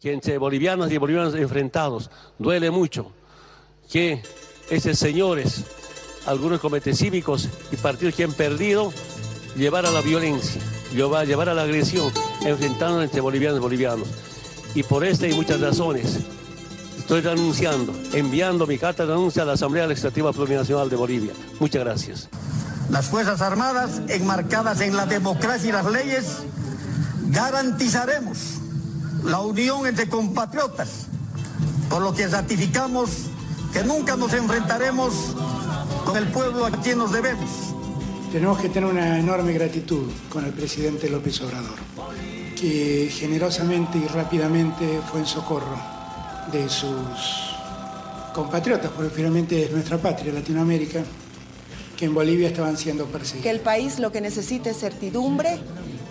que entre bolivianos y bolivianos enfrentados duele mucho que esos señores, algunos comités cívicos y partidos que han perdido, llevar a la violencia, llevar, a la agresión, enfrentando entre bolivianos y bolivianos. Y por esta y muchas razones, estoy renunciando, enviando mi carta de renuncia a la Asamblea Legislativa Plurinacional de Bolivia. Muchas gracias. Las Fuerzas Armadas, enmarcadas en la democracia y las leyes, garantizaremos la unión entre compatriotas, por lo que ratificamos que nunca nos enfrentaremos con el pueblo a quien nos debemos. Tenemos que tener una enorme gratitud con el presidente López Obrador, que generosamente y rápidamente fue en socorro de sus compatriotas, porque finalmente es nuestra patria, Latinoamérica, que en Bolivia estaban siendo perseguidos. Que el país lo que necesita es certidumbre,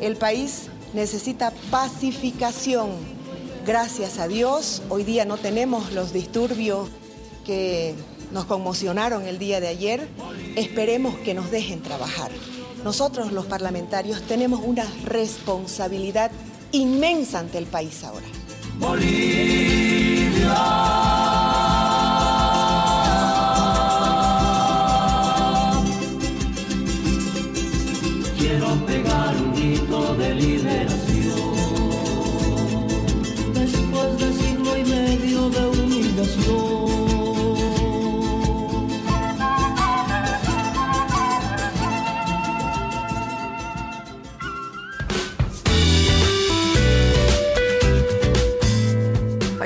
el país necesita pacificación. Gracias a Dios, hoy día no tenemos los disturbios que nos conmocionaron el día de ayer. Esperemos que nos dejen trabajar. Nosotros los parlamentarios tenemos una responsabilidad inmensa ante el país ahora. Quiero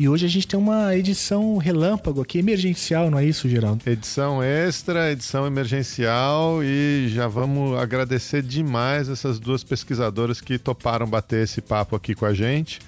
E hoje a gente tem uma edição relâmpago aqui, emergencial, não é isso, Geraldo? Edição extra, edição emergencial e já vamos agradecer demais essas duas pesquisadoras que toparam bater esse papo aqui com a gente.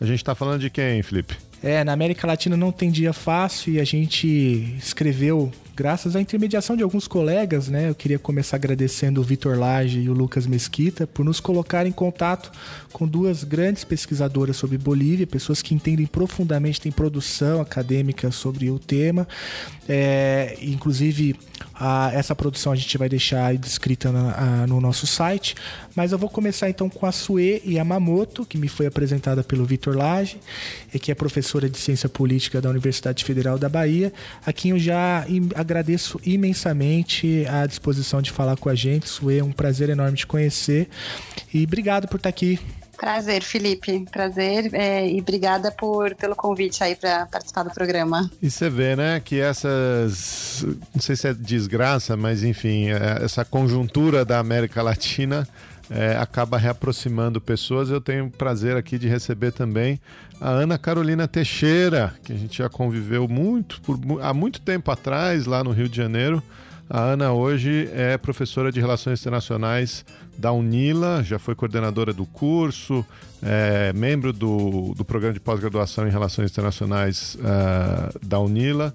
A gente tá falando de quem, Felipe? É, na América Latina não tem dia fácil e a gente escreveu, graças à intermediação de alguns colegas, né? Eu queria começar agradecendo o Vitor Lage e o Lucas Mesquita por nos colocar em contato com duas grandes pesquisadoras sobre Bolívia, pessoas que entendem profundamente, têm produção acadêmica sobre o tema. É, inclusive, a- essa produção a gente vai deixar descrita na- a- no nosso site. Mas eu vou começar então com a Sue Yamamoto, que me foi apresentada pelo Vitor Lage, que é professora de Ciência Política da Universidade Federal da Bahia, a quem eu já agradeço imensamente a disposição de falar com a gente. Sue, é um prazer enorme te conhecer. E obrigado por estar aqui. Prazer, Felipe. Prazer é, e obrigada por, pelo convite aí para participar do programa. E você vê, né, que essas. Não sei se é desgraça, mas enfim, é, essa conjuntura da América Latina é, acaba reaproximando pessoas. Eu tenho o prazer aqui de receber também a Ana Carolina Teixeira, que a gente já conviveu muito, por, há muito tempo atrás, lá no Rio de Janeiro. A Ana hoje é professora de Relações Internacionais da UNILA, já foi coordenadora do curso, é membro do, do programa de pós-graduação em Relações Internacionais ah, da UNILA.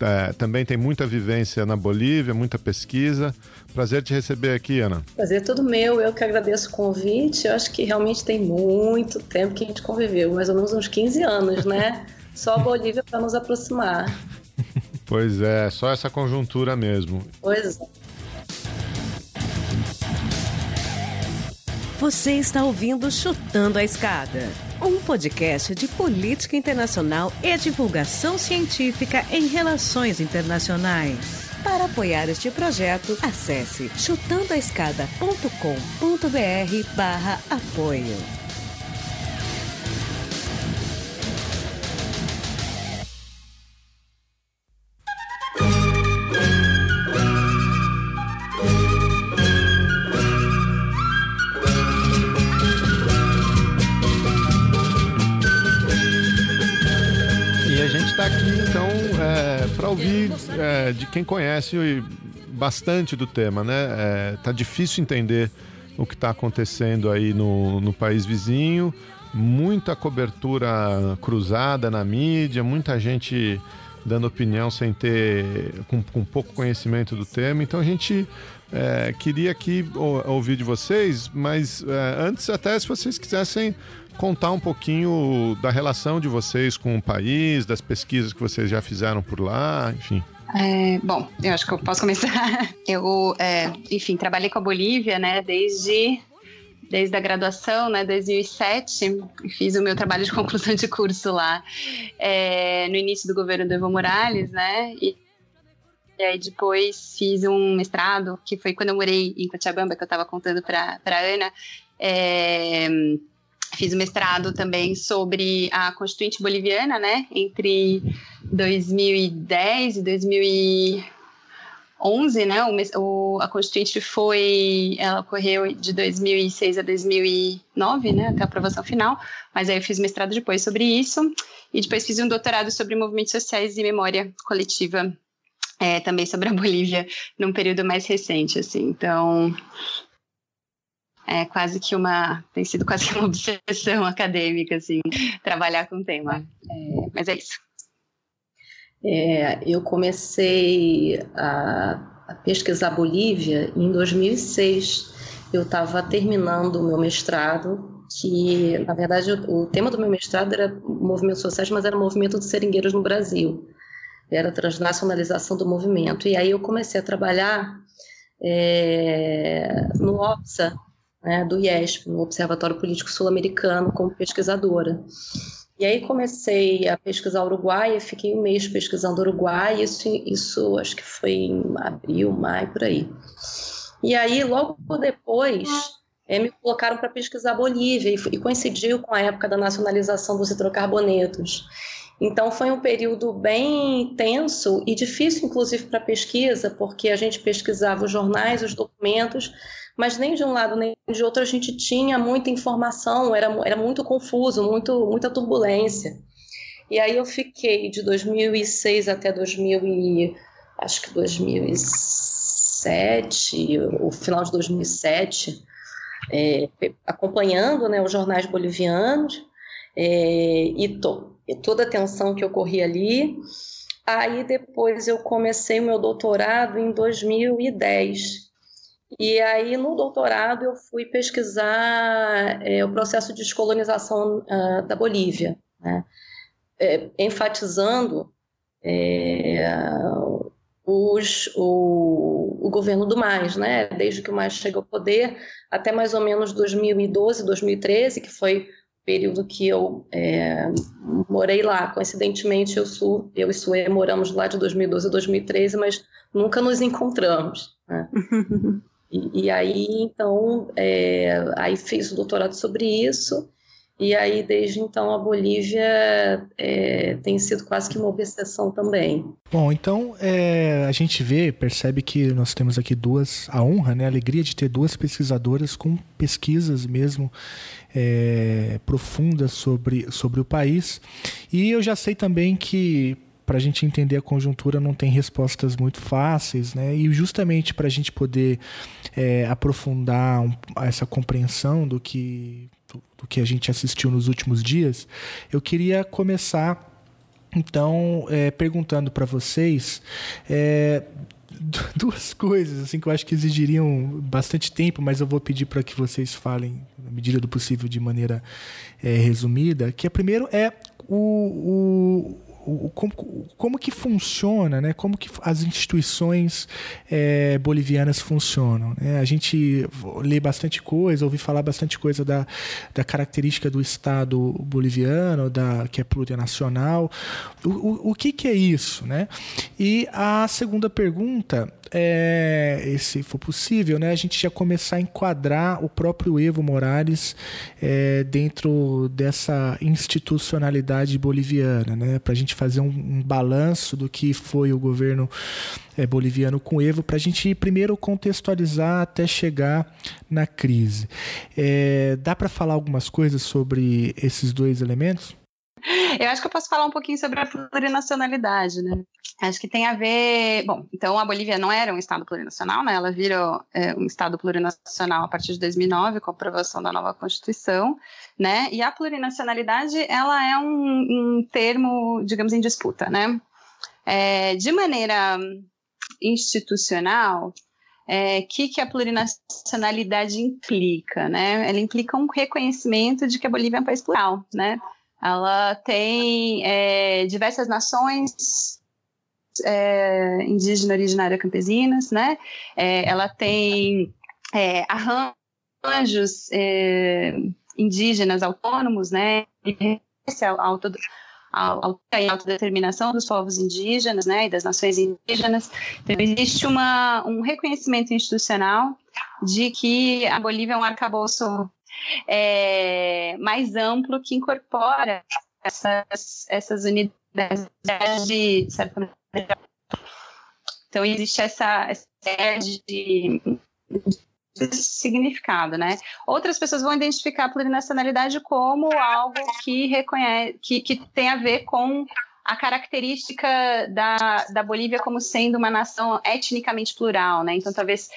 É, também tem muita vivência na Bolívia, muita pesquisa. Prazer te receber aqui, Ana. Prazer é todo meu, eu que agradeço o convite. Eu acho que realmente tem muito tempo que a gente conviveu, mais ou menos uns 15 anos, né? Só a Bolívia para nos aproximar. Pois é, só essa conjuntura mesmo. Pois é. Você está ouvindo Chutando a Escada, um podcast de política internacional e divulgação científica em relações internacionais. Para apoiar este projeto, acesse chutandoaescada.com.br barra apoio. É, de quem conhece bastante do tema, né? É, tá difícil entender o que está acontecendo aí no, no país vizinho, muita cobertura cruzada na mídia, muita gente dando opinião sem ter com, com pouco conhecimento do tema. Então a gente é, queria aqui ouvir de vocês, mas é, antes até se vocês quisessem contar um pouquinho da relação de vocês com o país, das pesquisas que vocês já fizeram por lá, enfim. É, bom, eu acho que eu posso começar. Eu, é, enfim, trabalhei com a Bolívia, né, desde desde a graduação, né, 2007, fiz o meu trabalho de conclusão de curso lá, é, no início do governo do Evo Morales, né, e, e, aí depois fiz um mestrado, que foi quando eu morei em Cochabamba, que eu estava contando para a Ana, é, fiz mestrado também sobre a Constituinte Boliviana, né, entre 2010 e 2000 11, né? O, a Constituinte foi, ela ocorreu de 2006 a 2009, né? Até a aprovação final. Mas aí eu fiz mestrado depois sobre isso e depois fiz um doutorado sobre movimentos sociais e memória coletiva, é, também sobre a Bolívia, num período mais recente, assim. Então, é quase que uma tem sido quase que uma obsessão acadêmica, assim, trabalhar com o tema. É, mas é isso. É, eu comecei a, a, pesquisar Bolívia em 2006. Eu estava terminando o meu mestrado, que, na verdade, o, tema do meu mestrado era movimentos sociais, mas era o movimento de seringueiros no Brasil. Era a transnacionalização do movimento. E aí eu comecei a trabalhar é, no OPSA, né, do IESP, no Observatório Político Sul-Americano, como pesquisadora. E aí comecei a pesquisar Uruguai, fiquei um mês pesquisando Uruguai, isso, isso acho que foi em abril, maio, por aí. E aí, logo depois, é, me colocaram para pesquisar Bolívia, e, e coincidiu com a época da nacionalização dos hidrocarbonetos. Então foi um período bem tenso e difícil, inclusive, para pesquisa, porque a gente pesquisava os jornais, os documentos, mas nem de um lado nem de outro a gente tinha muita informação, era, era muito confuso, muito, muita turbulência. E aí eu fiquei de 2006 até 2000 e, acho que 2007, o final de 2007, é, acompanhando né, os jornais bolivianos é, e, to, e toda a tensão que ocorria ali. Aí depois eu comecei o meu doutorado em 2010 e aí, no doutorado, eu fui pesquisar é, o processo de descolonização uh, da Bolívia, né? é, enfatizando é, os, o, o, governo do Mais, né? desde que o Mais chegou ao poder até mais ou menos 2012, 2013, que foi o período que eu é, morei lá. Coincidentemente, eu, sou, eu e Sue moramos lá de 2012 a 2013, mas nunca nos encontramos. Né? E, e aí, então, é, aí fiz o doutorado sobre isso. E aí, desde então, a Bolívia é, tem sido quase que uma obsessão também. Bom, então é, a gente vê, percebe que nós temos aqui duas, a honra, né, a alegria de ter duas pesquisadoras com pesquisas mesmo é, profundas sobre, sobre o país. E eu já sei também que para a gente entender a conjuntura não tem respostas muito fáceis, né? E justamente para a gente poder é, aprofundar um, essa compreensão do que, do, do que a gente assistiu nos últimos dias, eu queria começar então é, perguntando para vocês é, duas coisas assim que eu acho que exigiriam bastante tempo, mas eu vou pedir para que vocês falem na medida do possível de maneira é, resumida. Que a primeiro é o, o como, como que funciona, né? como que as instituições é, bolivianas funcionam. Né? A gente lê bastante coisa, ouvi falar bastante coisa da, da característica do Estado boliviano, da, que é plurinacional. O, o, o que, que é isso? Né? E a segunda pergunta é, se for possível, né, a gente já começar a enquadrar o próprio Evo Morales é, dentro dessa institucionalidade boliviana, né, para a gente fazer um, um, balanço do que foi o governo é, boliviano com Evo, para a gente primeiro contextualizar até chegar na crise. É, dá para falar algumas coisas sobre esses dois elementos? Eu acho que eu posso falar um pouquinho sobre a plurinacionalidade, né? Acho que tem a ver. Bom, então a Bolívia não era um Estado plurinacional, né? Ela virou é, um Estado plurinacional a partir de 2009, com a aprovação da nova Constituição, né? E a plurinacionalidade, ela é um, um termo, digamos, em disputa, né? É, de maneira institucional, o é, que, que a plurinacionalidade implica, né? Ela implica um reconhecimento de que a Bolívia é um país plural, né? Ela tem é, diversas nações é, indígena originária campesinas, né? É, ela tem é, arranjos é, indígenas autônomos, né? A, auto, a, autodeterminação dos povos indígenas, né? E das nações indígenas. Então, existe uma, um reconhecimento institucional de que a Bolívia é um arcabouço é, mais amplo que incorpora essas, essas unidades de, certa maneira. Então, existe essa, ideia de, de significado, né? Outras pessoas vão identificar a plurinacionalidade como algo que reconhece, que, que tem a ver com a característica da, da Bolívia como sendo uma nação etnicamente plural, né? Então, talvez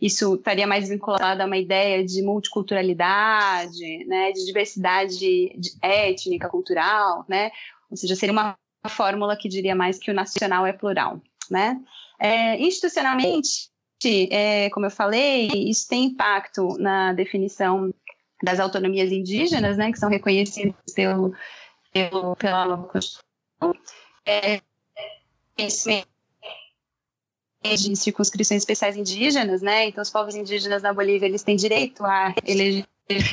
isso estaria mais vinculado a uma ideia de multiculturalidade, né, de diversidade étnica, cultural, né, ou seja, seria uma fórmula que diria mais que o nacional é plural, né. É, institucionalmente, é, como eu falei, isso tem impacto na definição das autonomias indígenas, né, que são reconhecidas pelo, pelo, pela nova Constituição. É, de circunscrições especiais indígenas, né? Então, os povos indígenas na Bolívia eles têm direito a eleger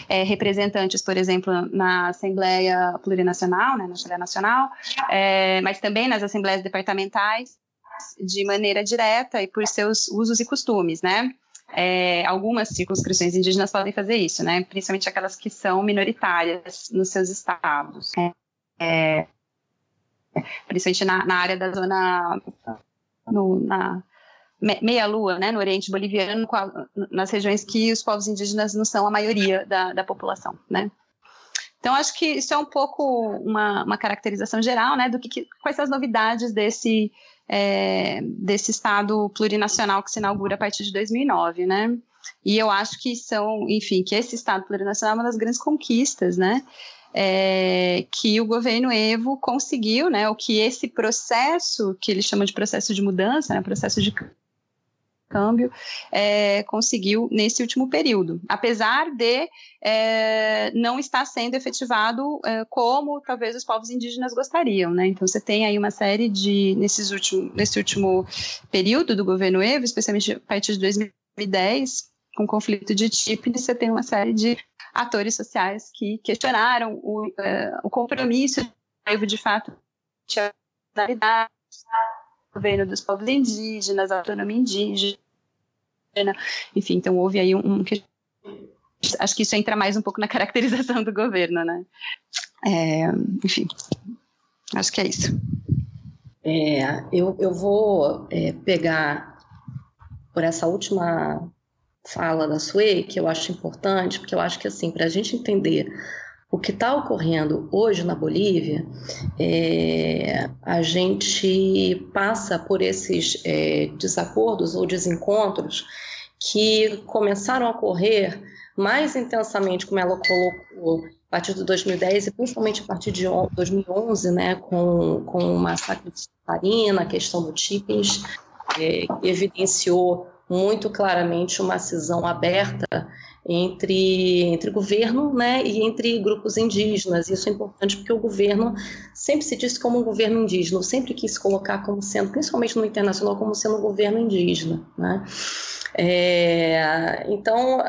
é, representantes, por exemplo, na Assembleia Plurinacional, né, na Assembleia Nacional, é, mas também nas assembleias departamentais, de maneira direta e por seus usos e costumes, né? É, algumas circunscrições indígenas podem fazer isso, né? Principalmente aquelas que são minoritárias nos seus estados. É, principalmente na, na, área da zona no, na, meia-lua, né, no Oriente Boliviano, nas regiões que os povos indígenas não são a maioria da, da população, né. Então, acho que isso é um pouco uma, uma caracterização geral, né, do que, que quais são as novidades desse, é, desse Estado plurinacional que se inaugura a partir de 2009, né. E eu acho que são, enfim, que esse Estado plurinacional é uma das grandes conquistas, né, é, que o governo Evo conseguiu, né, o que esse processo, que ele chama de processo de mudança, né, processo de câmbio é, conseguiu nesse último período, apesar de é, não estar sendo efetivado é, como talvez os povos indígenas gostariam, né? Então você tem aí uma série de nesses último, nesse último período do governo Evo, especialmente a partir de 2010, com o conflito de Chipre, você tem uma série de atores sociais que questionaram o, é, o compromisso de fato tinha governo dos povos indígenas, autonomia indígena, enfim, então houve aí um, um acho que isso entra mais um pouco na caracterização do governo, né? É, enfim, acho que é isso. É, eu, eu vou é, pegar por essa última fala da Sue, que eu acho importante, porque eu acho que assim, para a gente entender o que está ocorrendo hoje na Bolívia, é, a gente passa por esses é, desacordos ou desencontros que começaram a ocorrer mais intensamente, como ela colocou, a partir de 2010 e principalmente a partir de 2011, né, com, com o massacre de Satarina, a questão do Tipins, é, que evidenciou muito claramente uma cisão aberta entre, entre governo né, e entre grupos indígenas. Isso é importante porque o governo sempre se disse como um governo indígena, sempre quis colocar como sendo, principalmente no internacional, como sendo um governo indígena. Né? É, então,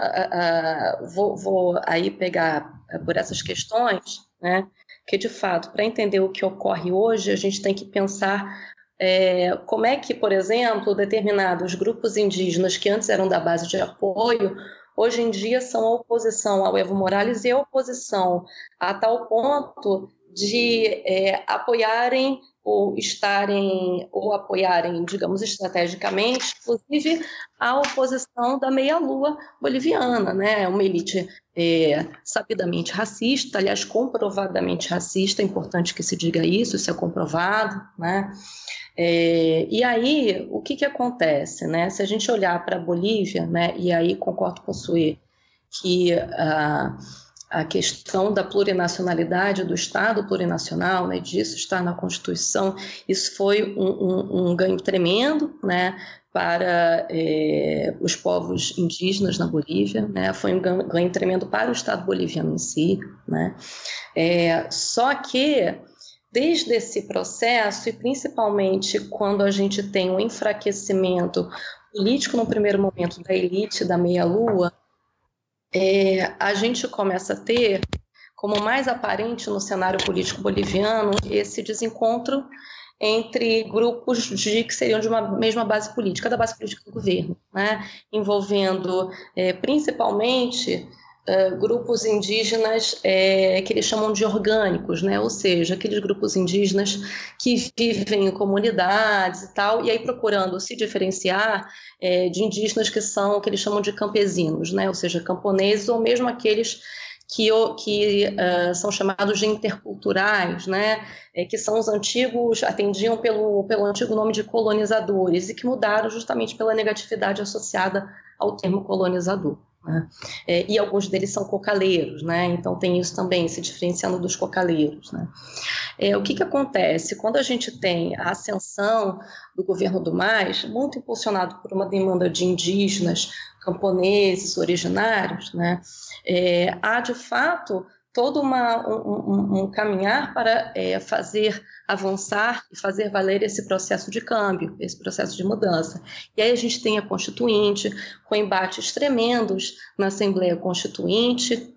vou, vou, aí pegar por essas questões, né, que de fato, para entender o que ocorre hoje, a gente tem que pensar é, como é que, por exemplo, determinados grupos indígenas que antes eram da base de apoio hoje em dia são a oposição ao Evo Morales e a oposição a tal ponto de é, apoiarem ou estarem ou apoiarem, digamos, estrategicamente, inclusive a oposição da meia-lua boliviana, né? Uma elite é, sabidamente racista, aliás, comprovadamente racista, é importante que se diga isso, isso é comprovado, né? É, e aí, o que, que acontece? Né? Se a gente olhar para a Bolívia, né, e aí concordo com o Sue, que uh, a questão da plurinacionalidade do Estado plurinacional, né, disso está na Constituição, isso foi um, um, um ganho tremendo, né, para é, os povos indígenas na Bolívia, né? foi um ganho, ganho, tremendo para o Estado boliviano em si. Né? É, só que, desde esse processo, e principalmente quando a gente tem um enfraquecimento político no primeiro momento da elite da meia-lua, é, a gente começa a ter como mais aparente no cenário político boliviano esse desencontro entre grupos de, que seriam de uma mesma base política, da base política do governo, né? envolvendo é, principalmente Grupos indígenas é, que eles chamam de orgânicos, né? ou seja, aqueles grupos indígenas que vivem em comunidades e tal, e aí procurando se diferenciar é, de indígenas que são que eles chamam de campesinos, né? ou seja, camponeses, ou mesmo aqueles que, que uh, são chamados de interculturais, né, é, que são os antigos, atendiam pelo, pelo antigo nome de colonizadores e que mudaram justamente pela negatividade associada ao termo colonizador. Né? É, e alguns deles são cocaleiros, né? então tem isso também, se diferenciando dos cocaleiros. Né? É, o que, que acontece? Quando a gente tem a ascensão do governo do Mais, muito impulsionado por uma demanda de indígenas, camponeses, originários, né? É, há de fato todo uma, um, um, caminhar para é, fazer avançar e fazer valer esse processo de câmbio, esse processo de mudança. E aí a gente tem a Constituinte, com embates tremendos na Assembleia Constituinte,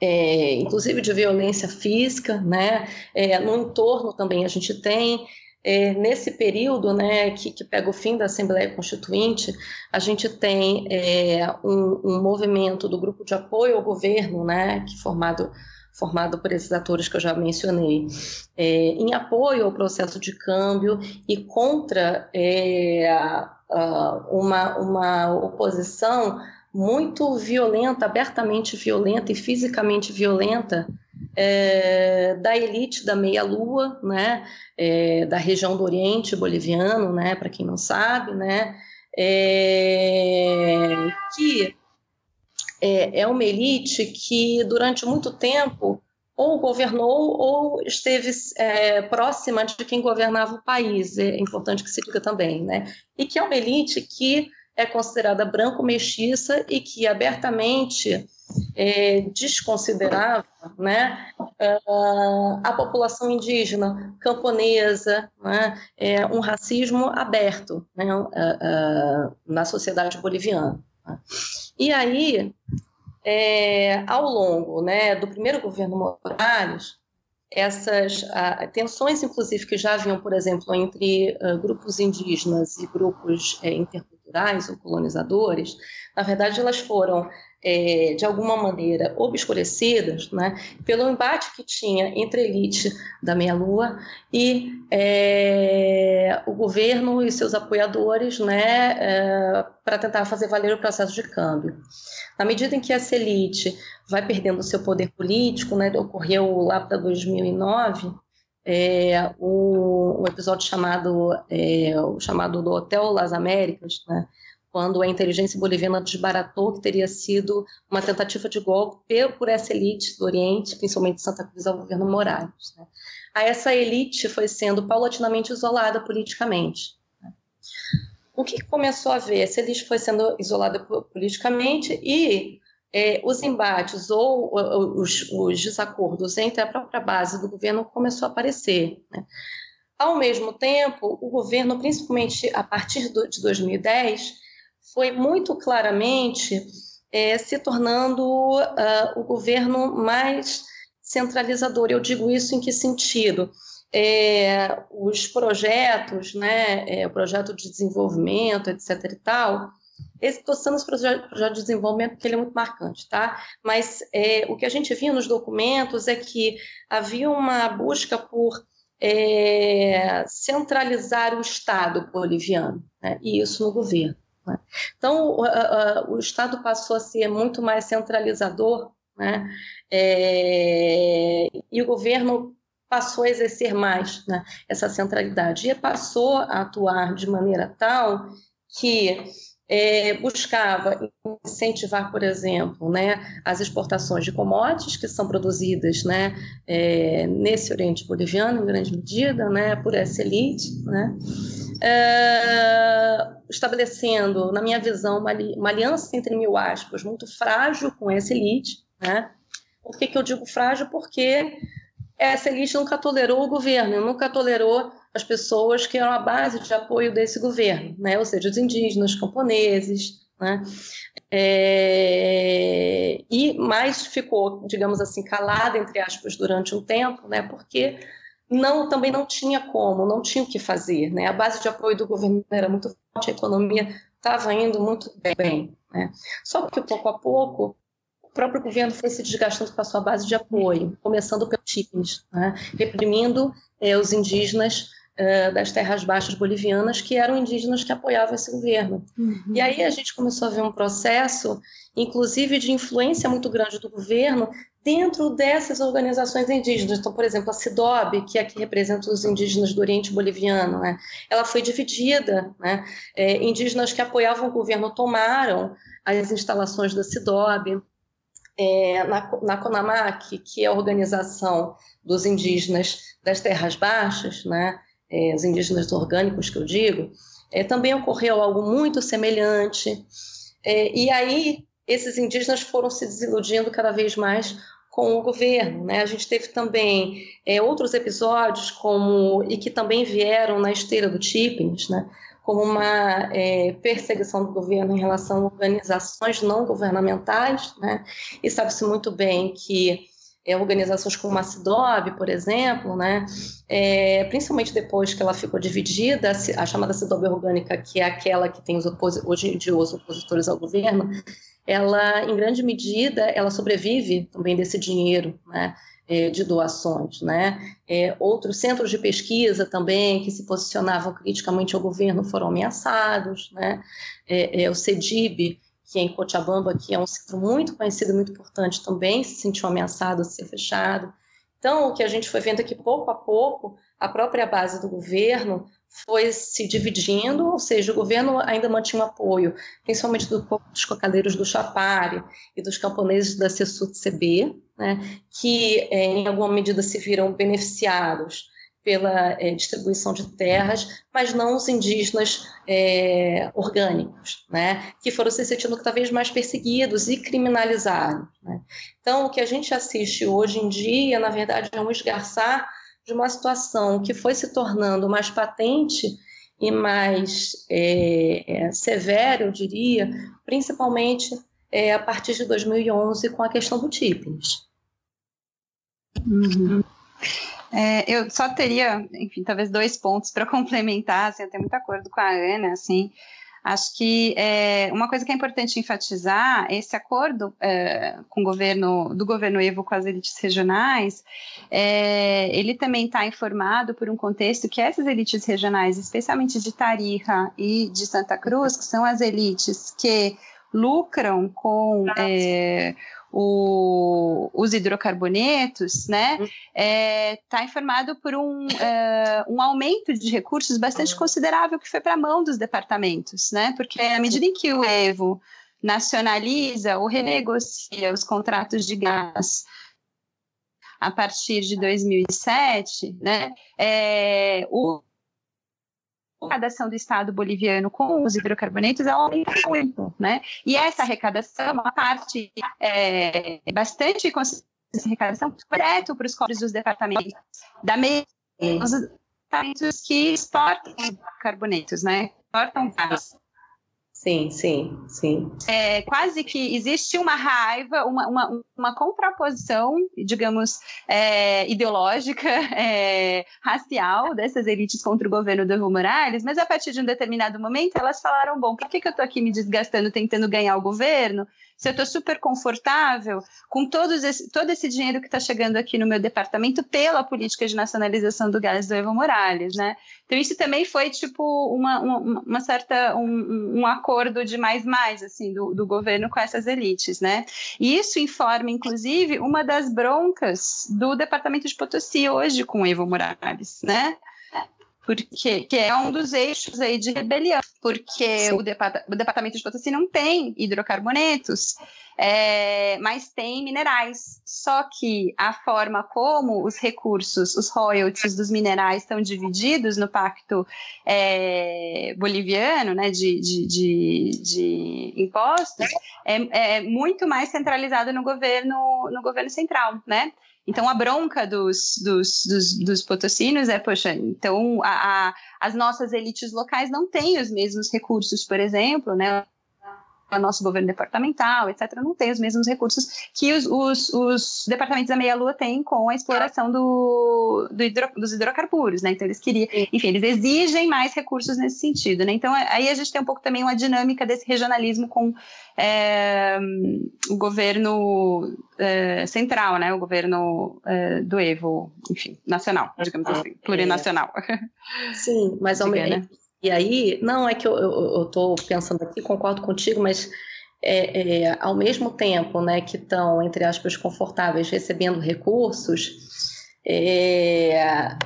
é, inclusive de violência física, né? É, no entorno também a gente tem é, nesse período, né, que, que, pega o fim da Assembleia Constituinte, a gente tem é, um, um, movimento do grupo de apoio ao governo, né, que formado formado por esses atores que eu já mencionei, é, em apoio ao processo de câmbio e contra é, uma, uma oposição muito violenta, abertamente violenta e fisicamente violenta é, da elite da meia-lua, né, é, da região do Oriente boliviano, né, para quem não sabe, né, é, que é, é uma elite que durante muito tempo ou governou ou esteve é, próxima de quem governava o país, é importante que se diga também, né? E que é uma elite que é considerada branco-mestiça e que abertamente é, desconsiderava né, a população indígena, camponesa, né, é, um racismo aberto né, na sociedade boliviana. E aí, é, ao longo né, do primeiro governo Morales, essas tensões, inclusive, que já haviam, por exemplo, entre uh, grupos indígenas e grupos é, interculturais ou colonizadores, na verdade, elas foram é, de alguma maneira obscurecidas né, pelo embate que tinha entre a elite da meia-lua e é, o governo e seus apoiadores né, é, para tentar fazer valer o processo de câmbio. Na medida em que essa elite vai perdendo seu poder político, né, ocorreu lá para 2009, é, episódio chamado, é, chamado do Hotel Las Américas, né, quando a inteligência boliviana desbaratou que teria sido uma tentativa de golpe por essa elite do Oriente, principalmente Santa Cruz, ao governo Morales. Né? Essa elite foi sendo paulatinamente isolada politicamente. Né? O que começou a ver? Essa elite foi sendo isolada politicamente e é, os embates ou, ou os, os, desacordos entre a própria base do governo começou a aparecer. Né? Ao mesmo tempo, o governo, principalmente a partir do, de 2010, foi muito claramente é, se tornando uh, o governo mais centralizador. Eu digo isso em que sentido? É, os projetos, né, é, o projeto de desenvolvimento, etc. e tal, estou esse projeto, projeto, de desenvolvimento porque ele é muito marcante, tá? Mas é, o que a gente via nos documentos é que havia uma busca por é, centralizar o Estado boliviano, né? e isso no governo. Né? Então, o, a, o, Estado passou a ser muito mais centralizador, né? É, e o governo passou a exercer mais né, essa centralidade e passou a atuar de maneira tal que é, buscava incentivar, por exemplo, né, as exportações de commodities que são produzidas né, é, nesse Oriente Boliviano, em grande medida, né, por essa elite, né, é, estabelecendo, na minha visão, uma, uma, aliança entre mil aspas muito frágil com essa elite. Né? Por que, que eu digo frágil? Porque essa elite nunca tolerou o governo, nunca tolerou as pessoas que eram a base de apoio desse governo, né? ou seja, os indígenas, camponeses, né? É... e mais ficou, digamos assim, calada entre aspas durante um tempo, né? Porque não também não tinha como, não tinha o que fazer, né? A base de apoio do governo era muito forte, a economia estava indo muito bem, né? Só que pouco a pouco o próprio governo foi se desgastando com a sua base de apoio, começando pelos chips, né? reprimindo é, os indígenas é, das terras baixas bolivianas, que eram indígenas que apoiavam esse governo. Uhum. E aí a gente começou a ver um processo, inclusive de influência muito grande do governo, dentro dessas organizações indígenas. Então, por exemplo, a CIDOB, que é a que representa os indígenas do Oriente Boliviano, né? ela foi dividida. Né? É, indígenas que apoiavam o governo tomaram as instalações da CIDOB. É, na, na CONAMAC, que é a organização dos indígenas das terras baixas, né? É, os indígenas orgânicos que eu digo, é, também ocorreu algo muito semelhante. É, e aí esses indígenas foram se desiludindo cada vez mais com o governo. Né? A gente teve também é, outros episódios como e que também vieram na esteira do Tippins, né? como uma é, perseguição do governo em relação a organizações não governamentais, né? e sabe-se muito bem que é, organizações como a CIDOB, por exemplo, né? É, principalmente depois que ela ficou dividida, a chamada CIDOB orgânica, que é aquela que tem os hoje em dia os opositores ao governo, ela, em grande medida, ela sobrevive também desse dinheiro, né? É, de doações, né? É, outros centros de pesquisa também que se posicionavam criticamente ao governo foram ameaçados, né? É, é o CEDIB, que é em Cochabamba, que é um centro muito conhecido, muito importante, também se sentiu ameaçado de ser fechado. Então, o que a gente foi vendo é que pouco a pouco a própria base do governo foi se dividindo, ou seja, o governo ainda mantinha um apoio, principalmente do, dos cocadeiros do Chapare e dos camponeses da CESUT-CB, né, que é, em alguma medida se viram beneficiados pela é, distribuição de terras, mas não os indígenas é, orgânicos, né, que foram se sentindo cada vez mais perseguidos e criminalizados. Né. Então, o que a gente assiste hoje em dia, na verdade, é um esgarçar de uma situação que foi se tornando mais patente e mais é, severa, eu diria, principalmente a partir de 2011 com a questão do TIPNS. Uhum. É, eu só teria, enfim, talvez dois pontos para complementar, assim, eu tenho muito acordo com a Ana, assim, Acho que é, uma coisa que é importante enfatizar, esse acordo é, com o governo, do governo Evo com as elites regionais, é, ele também está informado por um contexto que essas elites regionais, especialmente de Tarija e de Santa Cruz, que são as elites que lucram com é, o, os hidrocarbonetos, né, está uhum. é, tá informado por um, é, um aumento de recursos bastante uhum. considerável que foi para a mão dos departamentos, né, porque à medida em que o Evo nacionaliza ou renegocia os contratos de gás a partir de 2007, né, é, o arrecadação do Estado boliviano com os hidrocarbonetos aumenta muito, né? E essa arrecadação, uma parte é, bastante essa arrecadação direto para os cofres dos departamentos da mesa, os departamentos que exportam carbonetos, né? Exportam gás. Sim, sim, sim. É, quase que existe uma raiva, uma, uma, uma contraposição, digamos, é, ideológica, é, racial dessas elites contra o governo do Evo Morales, mas a partir de um determinado momento elas falaram: bom, por que, que eu estou aqui me desgastando tentando ganhar o governo? Se eu estou super confortável com todos esse, todo esse dinheiro que está chegando aqui no meu departamento pela política de nacionalização do gás do Evo Morales, né? Então isso também foi tipo uma, uma, uma certa um, um, acordo de mais mais assim do, do governo com essas elites, né? E isso informa inclusive uma das broncas do departamento de Potosí hoje com o Evo Morales, né? Porque que é um dos eixos aí de rebelião, porque o, depart o, departamento de Potosí não tem hidrocarbonetos, é, mas tem minerais. Só que a forma como os recursos, os royalties dos minerais estão divididos no pacto é, boliviano, né, de, de, de, de impostos, é, é, muito mais centralizado no governo, no governo central, né? Então, a bronca dos, dos, dos, dos potocinos é, poxa, então a, a, as nossas elites locais não têm os mesmos recursos, por exemplo, né? O nosso governo departamental, etc., não tem os mesmos recursos que os, os, os departamentos da meia-lua têm com a exploração do, do hidro, dos hidrocarburos, né? Então, eles queriam, enfim, eles exigem mais recursos nesse sentido, né? Então, aí a gente tem um pouco também uma dinâmica desse regionalismo com é, o governo é, central, né? O governo é, do Evo, enfim, nacional, digamos assim, plurinacional. Sim, mas ao mesmo né? E aí, não é que eu estou pensando aqui, concordo contigo, mas é, é, ao mesmo tempo né, que estão, entre aspas, confortáveis recebendo recursos, é,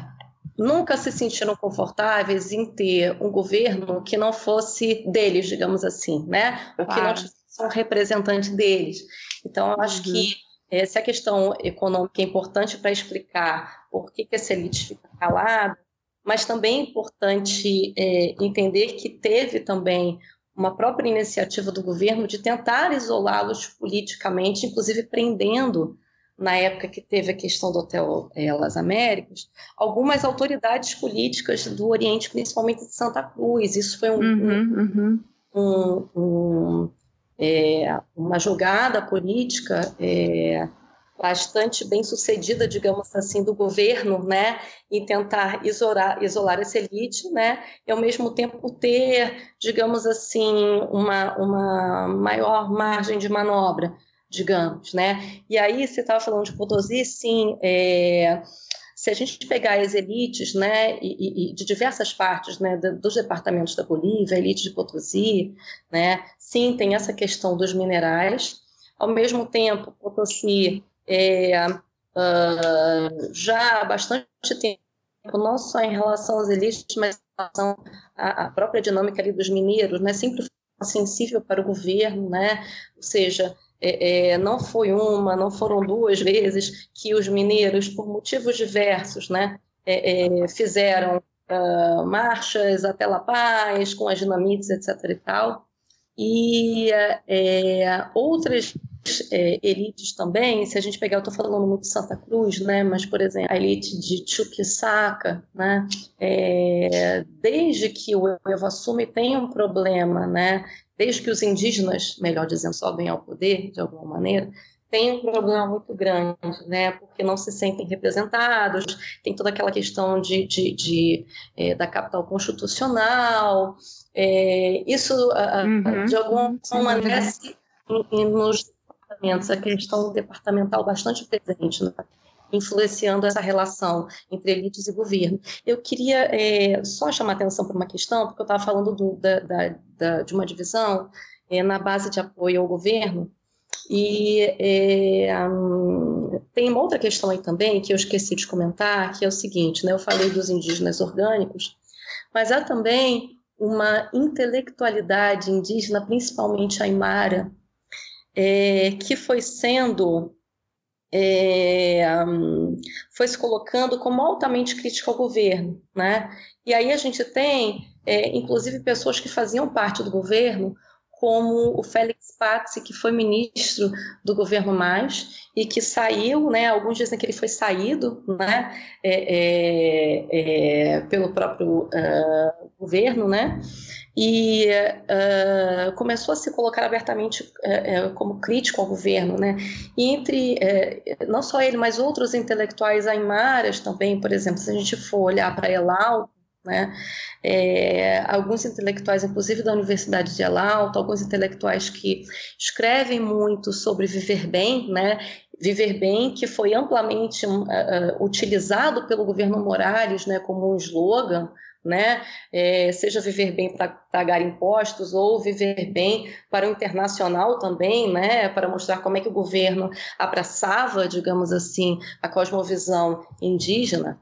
nunca se sentiram confortáveis em ter um governo que não fosse deles, digamos assim, né? Ou que não fosse um representante deles. Então, eu acho uhum. que é questão econômica é importante para explicar por que, que essa elite fica calada, mas também é importante é, entender que teve também uma própria iniciativa do governo de tentar isolá-los politicamente, inclusive prendendo, na época que teve a questão do Hotel é, Las Américas, algumas autoridades políticas do Oriente, principalmente de Santa Cruz. Isso foi um, uhum, uhum. um, um, é, uma jogada política é, bastante bem sucedida, digamos assim, do governo, né, em tentar isolar, isolar essa elite, né, e ao mesmo tempo ter, digamos assim, uma, uma maior margem de manobra, digamos, né. E aí você estava falando de Potosí, sim, é, se a gente pegar as elites, né, e, e de diversas partes, né, dos departamentos da Bolívia, a elite de Potosí, né, sim, tem essa questão dos minerais. Ao mesmo tempo, Potosí é, uh, já há bastante tempo, não só em relação às elites, mas em relação à, à própria dinâmica ali dos mineiros, né, sempre foi sensível para o governo, né, ou seja, é, é, não foi uma, não foram duas vezes que os mineiros, por motivos diversos, né, é, é fizeram uh, marchas até La Paz, com as dinamites, etc. e tal, e é, outras é, elites também, se a gente pegar, eu estou falando muito de Santa Cruz, né, mas, por exemplo, a elite de Chuquisaca, né, é, desde que o Evo assume tem um problema, né, desde que os indígenas, melhor dizendo, sobem ao poder, de alguma maneira, tem um problema muito grande, né, porque não se sentem representados, tem toda aquela questão de, de, de é, da capital constitucional, é, isso, uhum. de alguma maneira, se, nos departamentos, a questão departamental bastante presente, né? influenciando essa relação entre elites e governo. Eu queria é, só chamar atenção para uma questão, porque eu estava falando do, da, da, da, de uma divisão é, na base de apoio ao governo, e é, um, tem uma outra questão aí também que eu esqueci de comentar, que é o seguinte, né, eu falei dos indígenas orgânicos, mas há também uma intelectualidade indígena, principalmente aimara, é, que foi sendo é, foi se colocando como altamente crítico ao governo, né? E aí a gente tem, é, inclusive, pessoas que faziam parte do governo, como o Félix Pazzi, que foi ministro do governo Mais e que saiu, né? Alguns dizem que ele foi saído, né? É, é, é pelo próprio uh, governo, né? E uh, começou a se colocar abertamente uh, uh, como crítico ao governo, né? E entre não só ele, mas outros intelectuais aimaras também, por exemplo, se a gente for olhar para Elau, né? É, alguns intelectuais, inclusive da Universidade de Elalto, alguns intelectuais que escrevem muito sobre viver bem, né? Viver bem, que foi amplamente uh, uh, utilizado pelo governo Morales né, como um slogan né? É, seja viver bem para pagar impostos ou viver bem para o internacional também, né? Para mostrar como é que o governo abraçava, digamos assim, a cosmovisão indígena.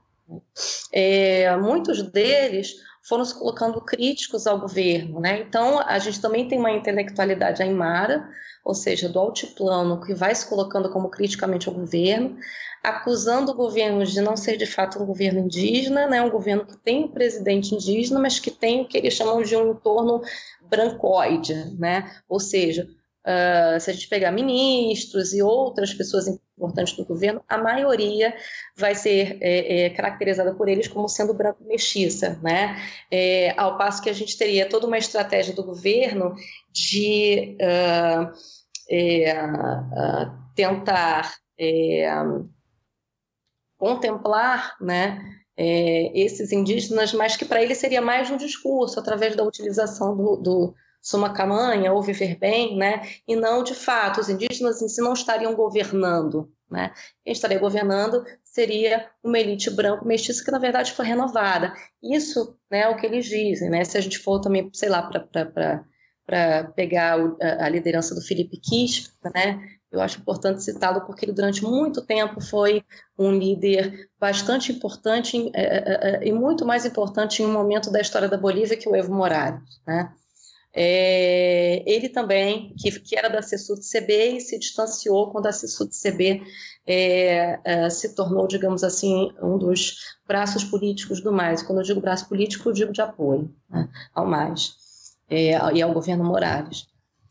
É, muitos deles foram se colocando críticos ao governo, né? Então, a gente também tem uma intelectualidade aimara, ou seja, do altiplano, que vai se colocando como criticamente ao governo, acusando o governo de não ser de fato um governo indígena, né? um governo que tem um presidente indígena, mas que tem o que eles chamam de um entorno brancoide, né? ou seja, uh, se a gente pegar ministros e outras pessoas importantes do governo, a maioria vai ser é, é, caracterizada por eles como sendo branco mestiça, né? É, ao passo que a gente teria toda uma estratégia do governo de uh, uh, tentar é, contemplar, né? É, esses indígenas, mas que para ele seria mais um discurso, através da utilização do, do Sumacamanha ou Viver Bem, né? e não, de fato, os indígenas em si não estariam governando. Né? Quem estaria governando seria uma elite branco mestiça que, na verdade, foi renovada. Isso né, é o que eles dizem. Né? Se a gente for também, sei lá, para pegar a, a, liderança do Felipe Kish, né? eu acho importante citá-lo porque ele, durante muito tempo, foi um líder bastante importante é, é, é, e muito mais importante em um momento da história da Bolívia que o Evo Morales. Né? É, ele também, que, que era da CSUD-CB e se distanciou quando a CSUD-CB é, é, se tornou, digamos assim, um dos braços políticos do MAIS. Quando eu digo braço político, eu digo de apoio né, ao MAIS é, e ao governo Morales.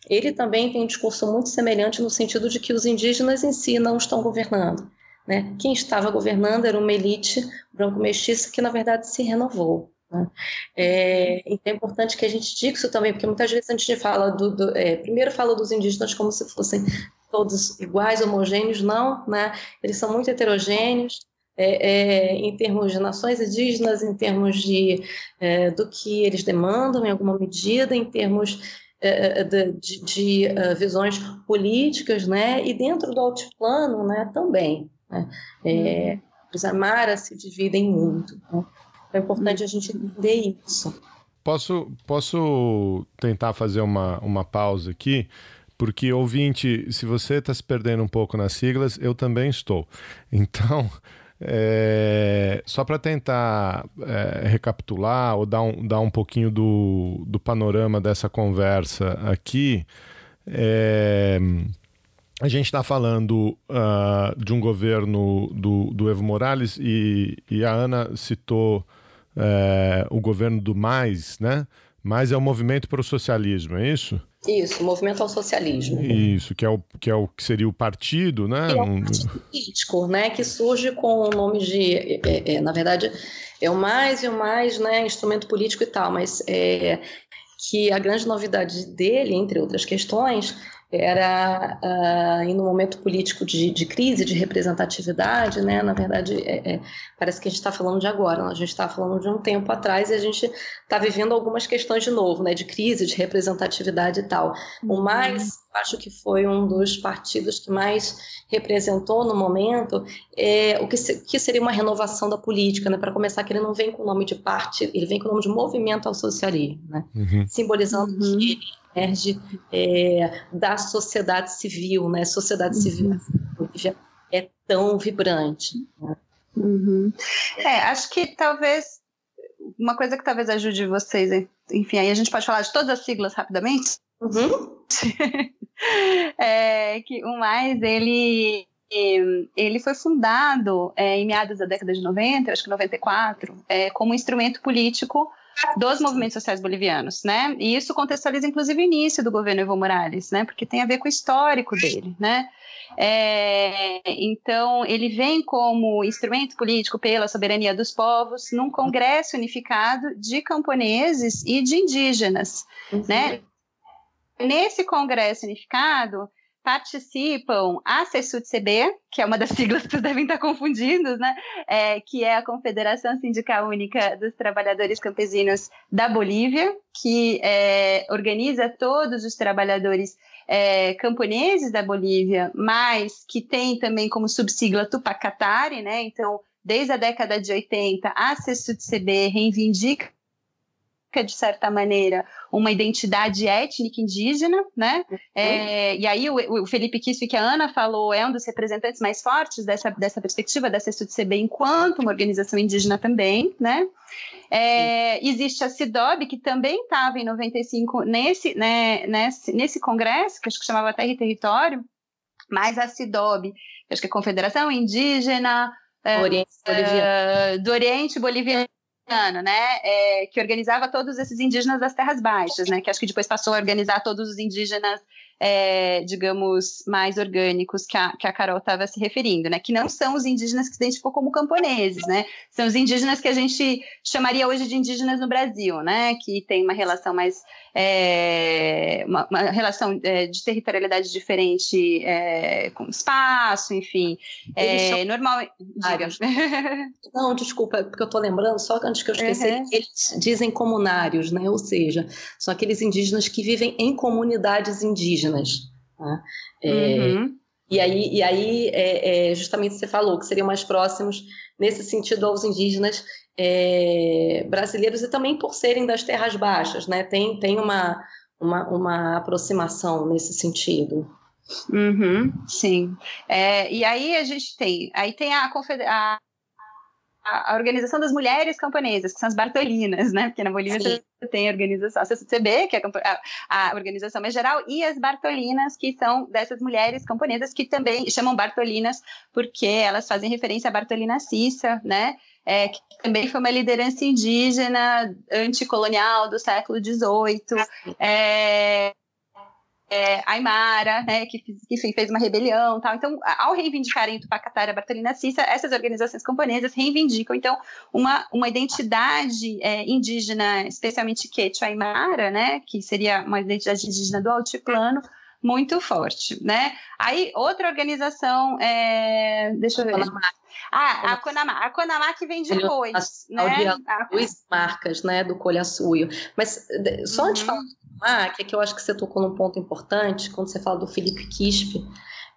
Ele também tem um discurso muito semelhante no sentido de que os indígenas em si não estão governando. Né? Quem estava governando era uma elite branco-mestiça que, na verdade, se renovou. Né? É, então é importante que a gente diga isso também, porque muitas vezes a gente fala do, do é, primeiro fala dos indígenas como se fossem todos iguais, homogêneos, não, né? Eles são muito heterogêneos. É, é, em termos de nações indígenas, em termos de é, do que eles demandam, em alguma medida, em termos é, de, de, de uh, visões políticas, né? E dentro do altiplano, né? Também. Né? Uhum. Os Amaras se dividem muito. Né? É importante a gente entender isso. Posso, posso tentar fazer uma, uma pausa aqui? Porque, ouvinte, se você está se perdendo um pouco nas siglas, eu também estou. Então, é, só para tentar é, recapitular ou dar um, dar um pouquinho do, do panorama dessa conversa aqui, é, a gente está falando uh, de um governo do, do Evo Morales e, e a Ana citou é, o governo do Mais, né? Mais é o movimento para o socialismo, é isso? Isso, movimento ao socialismo. Isso, que é o que, é o, que seria o partido, né? é um partido político, né? Que surge com o nome de, é, é, na verdade, é o mais e o mais, né? Instrumento político e tal, mas é, que a grande novidade dele, entre outras questões, era uh, em um momento político de, de, crise, de representatividade, né? Na verdade, é, é, parece que a gente está falando de agora, a gente está falando de um tempo atrás e a gente está vivendo algumas questões de novo, né? De crise, de representatividade e tal. O uhum. mais, acho que foi um dos partidos que mais representou no momento é, o que, se, que seria uma renovação da política, né? Para começar, que ele não vem com o nome de parte, ele vem com o nome de movimento ao socialismo, né? Uhum. Simbolizando uhum. que emerge é, da sociedade civil, né? Sociedade uhum. civil é tão vibrante. Né? Uhum. É, acho que talvez uma coisa que talvez ajude vocês, enfim, aí a gente pode falar de todas as siglas rapidamente. Uhum. é que o mais ele ele foi fundado é, em meados da década de 90, acho que 94, é, como instrumento político dos movimentos sociais bolivianos, né? E isso contextualiza inclusive o início do governo Evo Morales, né? Porque tem a ver com o histórico dele, né? É, então, ele vem como instrumento político pela soberania dos povos num congresso unificado de camponeses e de indígenas, uhum. né? Nesse congresso unificado, participam a CSUD-CB, que é uma das siglas que vocês devem estar confundindo, né? É, que é a Confederação Sindical Única dos Trabalhadores Campesinos da Bolívia, que é, organiza todos os trabalhadores é, camponeses da Bolívia, mas que tem também como subsigla Tupacatari, né? Então, desde a década de 80, a CSUD-CB reivindica de certa maneira, uma identidade étnica indígena, né? Uhum. É, e aí o, o Felipe Quispe, que a Ana falou, é um dos representantes mais fortes dessa, dessa perspectiva da CSUDCB enquanto uma organização indígena também, né? É, existe a CIDOB, que também estava em 95 nesse, né, nesse, nesse congresso, que acho que chamava Terra e Território, mas a CIDOB, acho que é a Confederação Indígena é, Oriente é, do Oriente Boliviano, né, é, que organizava todos esses indígenas das terras baixas, né, que acho que depois passou a organizar todos os indígenas é, digamos, mais orgânicos que a, que a Carol estava se referindo, né? Que não são os indígenas que se identificam como camponeses, né? São os indígenas que a gente chamaria hoje de indígenas no Brasil, né? Que tem uma relação mais é, uma, uma, relação é, de territorialidade diferente é, com espaço, enfim. É, normal. Diga. Não, desculpa, porque eu estou lembrando, só antes que eu esqueci, uhum. eles dizem comunários, né? Ou seja, são aqueles indígenas que vivem em comunidades indígenas. Né? É, uhum. E aí, e aí é, é, justamente você falou que seriam mais próximos nesse sentido aos indígenas é, brasileiros e também por serem das terras baixas, né? Tem, tem uma, uma, uma aproximação nesse sentido. Uhum, sim. É, e aí a gente tem, aí tem a, a, a, Organização das Mulheres Camponesas, que são as Bartolinas, né? Porque na Bolívia Sim. você tem a organização, a CCB, que é a, a, organização mais geral, e as Bartolinas, que são dessas mulheres camponesas, que também chamam Bartolinas porque elas fazem referência à Bartolina Cissa, né? é, que também foi uma liderança indígena anticolonial do século XVIII. É, é, Aymara, né, que, que enfim, fez uma rebelião tal. Então, ao reivindicarem Tupacatara, Bartolina Cissa, essas organizações camponesas reivindicam, então, uma, uma identidade é, indígena, especialmente Quechua Aymara, né, que seria uma identidade indígena do altiplano, muito forte, né? Aí, outra organização, é... deixa eu ver. Ah, a Conamá. A Conamá que vem depois, né? Duas marcas, né, do Colhaçuio. Mas só antes de uhum. falar do que é que eu acho que você tocou num ponto importante, quando você fala do Felipe Quispe,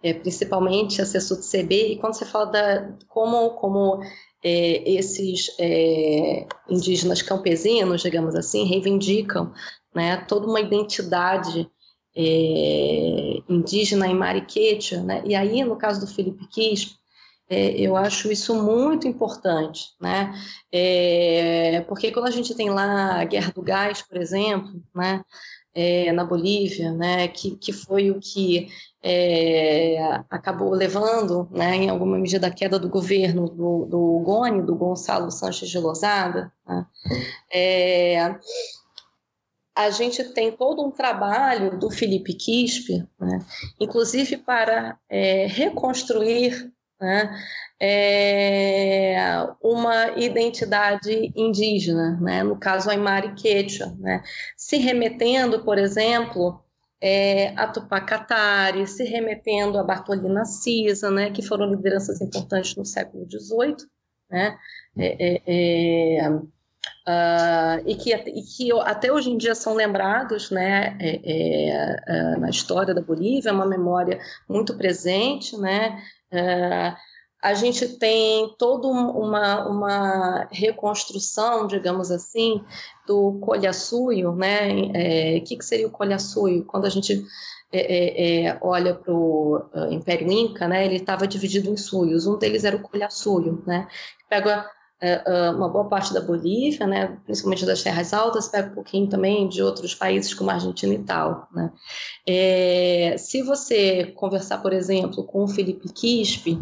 é, principalmente assessor de CB, e quando você fala da como, como é, esses é, indígenas campesinos, digamos assim, reivindicam né, toda uma identidade é, indígena em Mariquetia, né? E aí, no caso do Felipe Quispe, é, eu acho isso muito importante, né? É, porque quando a gente tem lá a Guerra do Gás, por exemplo, né? É, na Bolívia, né? Que, que foi o que é, acabou levando, né? Em alguma medida a queda do governo do, do Goni, do Gonçalo Sanches de Lozada. Né? A gente tem todo um trabalho do Felipe Quispe, né? inclusive para é, reconstruir né, é, uma identidade indígena, né, no caso Aymara Quechua, né, se remetendo, por exemplo, é, a Tupacatari, se remetendo a Bartolina Cisa, né, que foram lideranças importantes no século XVIII, né, é, é, é Uh, e, que, e que até hoje em dia são lembrados né, é, é, é, na história da Bolívia, é uma memória muito presente, né, é, a gente tem toda uma, uma reconstrução, digamos assim, do colhaçuio, né? É, o que, que seria o colhaçuio? Quando a gente é, é, é olha para o uh, Império Inca, né? Ele estava dividido em suios. Um deles era o colhaçuio, né? Pega uh, uma boa parte da Bolívia, né? Principalmente das terras altas, pega um pouquinho também de outros países como a Argentina e tal, né? É, se você conversar, por exemplo, com o Felipe Quispe,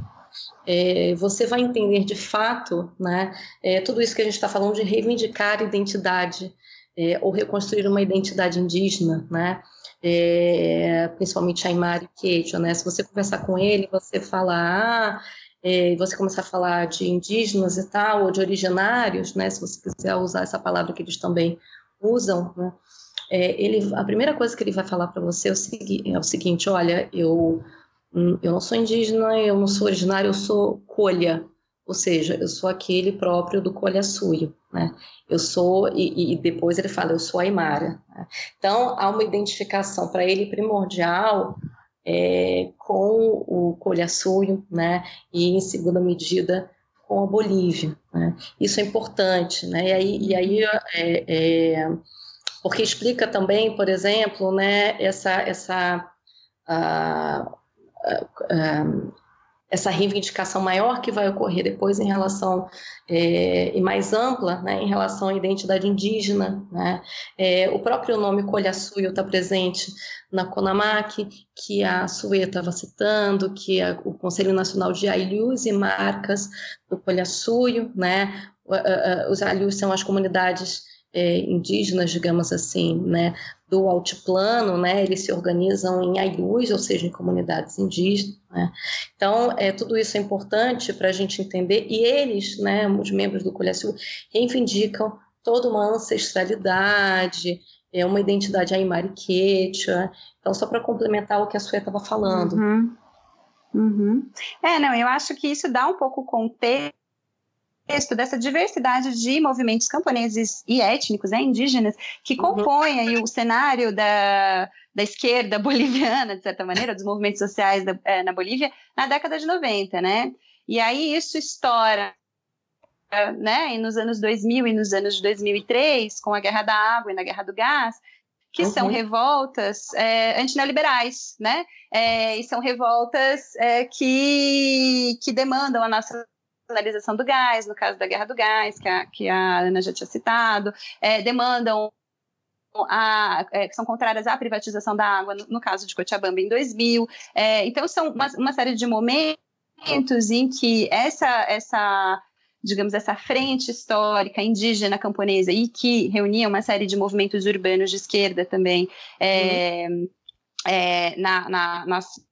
é, você vai entender de fato né, é, tudo isso que a gente está falando de reivindicar identidade é, ou reconstruir uma identidade indígena, né? É, principalmente Aymara e Quechua, né? Se você conversar com ele, você falar, ah, é, você começar a falar de indígenas e tal, ou de originários, né? Se você quiser usar essa palavra que eles também usam, né? É, ele, a primeira coisa que ele vai falar para você é o, segui é o seguinte: olha, eu Hum, eu não sou indígena, eu não sou originário, eu sou colha, ou seja, eu sou aquele próprio do colha-suio, né? Eu sou, e, e, depois ele fala, eu sou aimara. Né? Então, há uma identificação para ele primordial é, com o colha-suio, né? E, em segunda medida, com a Bolívia. Né? Isso é importante, né? E aí, e aí é, é, porque explica também, por exemplo, né, essa, essa, a, a, a, essa reivindicação maior que vai ocorrer depois em relação é, e mais ampla né, em relação à identidade indígena. Né? É, o próprio nome Colhaçuio está presente na CONAMAC, que a Sue estava citando, que é o Conselho Nacional de Ailhus e Marcas do Colhaçuio, né? os Ailhus são as comunidades é, indígenas, digamos assim, né, do altiplano, né, eles se organizam em aius, ou seja, em comunidades indígenas. Né. Então, é, tudo isso é importante para a gente entender, e eles, né, os membros do Colhécio, reivindicam toda uma ancestralidade, é uma identidade aimara quechua. Então, só para complementar o que a Sué estava falando. Uhum. Uhum. É, não, eu acho que isso dá um pouco contexto contexto dessa diversidade de movimentos camponeses e étnicos, né, indígenas, que uhum. compõem aí o cenário da, da esquerda boliviana, de certa maneira, dos movimentos sociais da, é, na Bolívia, na década de 90, né? E aí isso estoura né, e nos anos 2000 e nos anos de 2003, com a Guerra da Água e na Guerra do Gás, que uhum. são revoltas é, antineoliberais, né? É, e são revoltas é, que, que demandam a nossa nacionalização do gás, no caso da guerra do gás, que a, que a Ana já tinha citado, é, demandam a, é, que são contrárias à privatização da água, no, no caso de Cochabamba em 2000. É, então, são uma, uma, série de momentos em que essa, essa digamos, essa frente histórica indígena camponesa e que reunia uma série de movimentos urbanos de esquerda também é, uhum. é, na, na, nas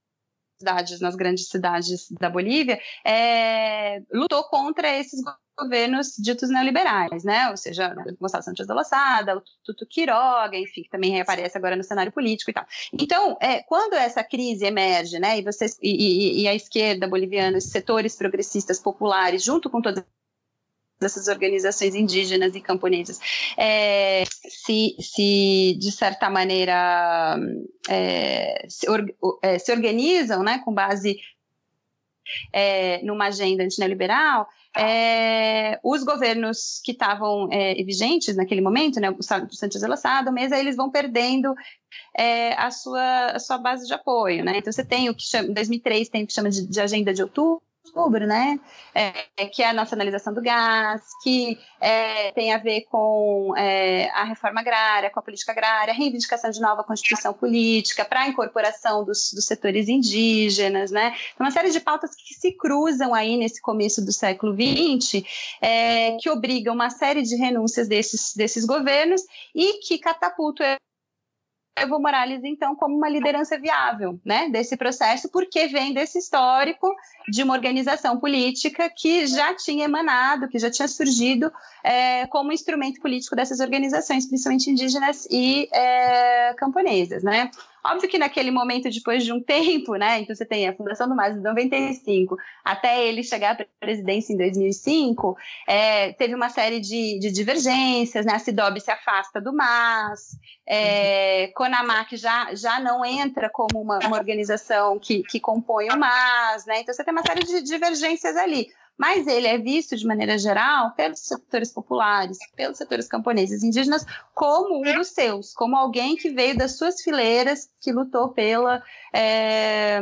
cidades, nas grandes cidades da Bolívia, é, lutou contra esses governos ditos neoliberais, né? Ou seja, Gonçalo Santos da Lossada, o Tuto Quiroga, enfim, que também reaparece agora no cenário político e tal. Então, é, quando essa crise emerge, né, e, vocês, e, e, e a esquerda boliviana, os setores progressistas populares, junto com todas dessas organizações indígenas e camponesas é, se, se, de certa maneira, é, se, or, é, se, organizam né, com base é, numa agenda antineoliberal, é, os governos que estavam é, vigentes naquele momento, né, o Santos de Lassado, mesa, eles vão perdendo a, sua, a sua base de apoio. Né? Então, você tem o que chama, em 2003 tem o que chama de, de agenda de outubro, outubro, né? É, que é a nacionalização do gás, que é, tem a ver com é, a reforma agrária, com a política agrária, reivindicação de nova constituição política, para a incorporação dos, dos, setores indígenas, né? Então, uma série de pautas que se cruzam aí nesse começo do século XX, é, que obrigam uma série de renúncias desses, desses governos e que catapultam Evo Morales, então, como uma liderança viável né, desse processo, porque vem desse histórico de uma organização política que já tinha emanado, que já tinha surgido é, como instrumento político dessas organizações, principalmente indígenas e é, camponesas. Né? Óbvio que naquele momento, depois de um tempo, né? Então você tem a fundação do MAS em 95, até ele chegar à presidência em 2005, é, teve uma série de, de, divergências, né? A Cidob se afasta do MAS, é, uhum. Conamac já, já não entra como uma, uma organização que, que compõe o MAS, né? Então você tem uma série de divergências ali mas ele é visto de maneira geral pelos setores populares, pelos setores camponeses indígenas, como um dos seus, como alguém que veio das suas fileiras, que lutou pela, é,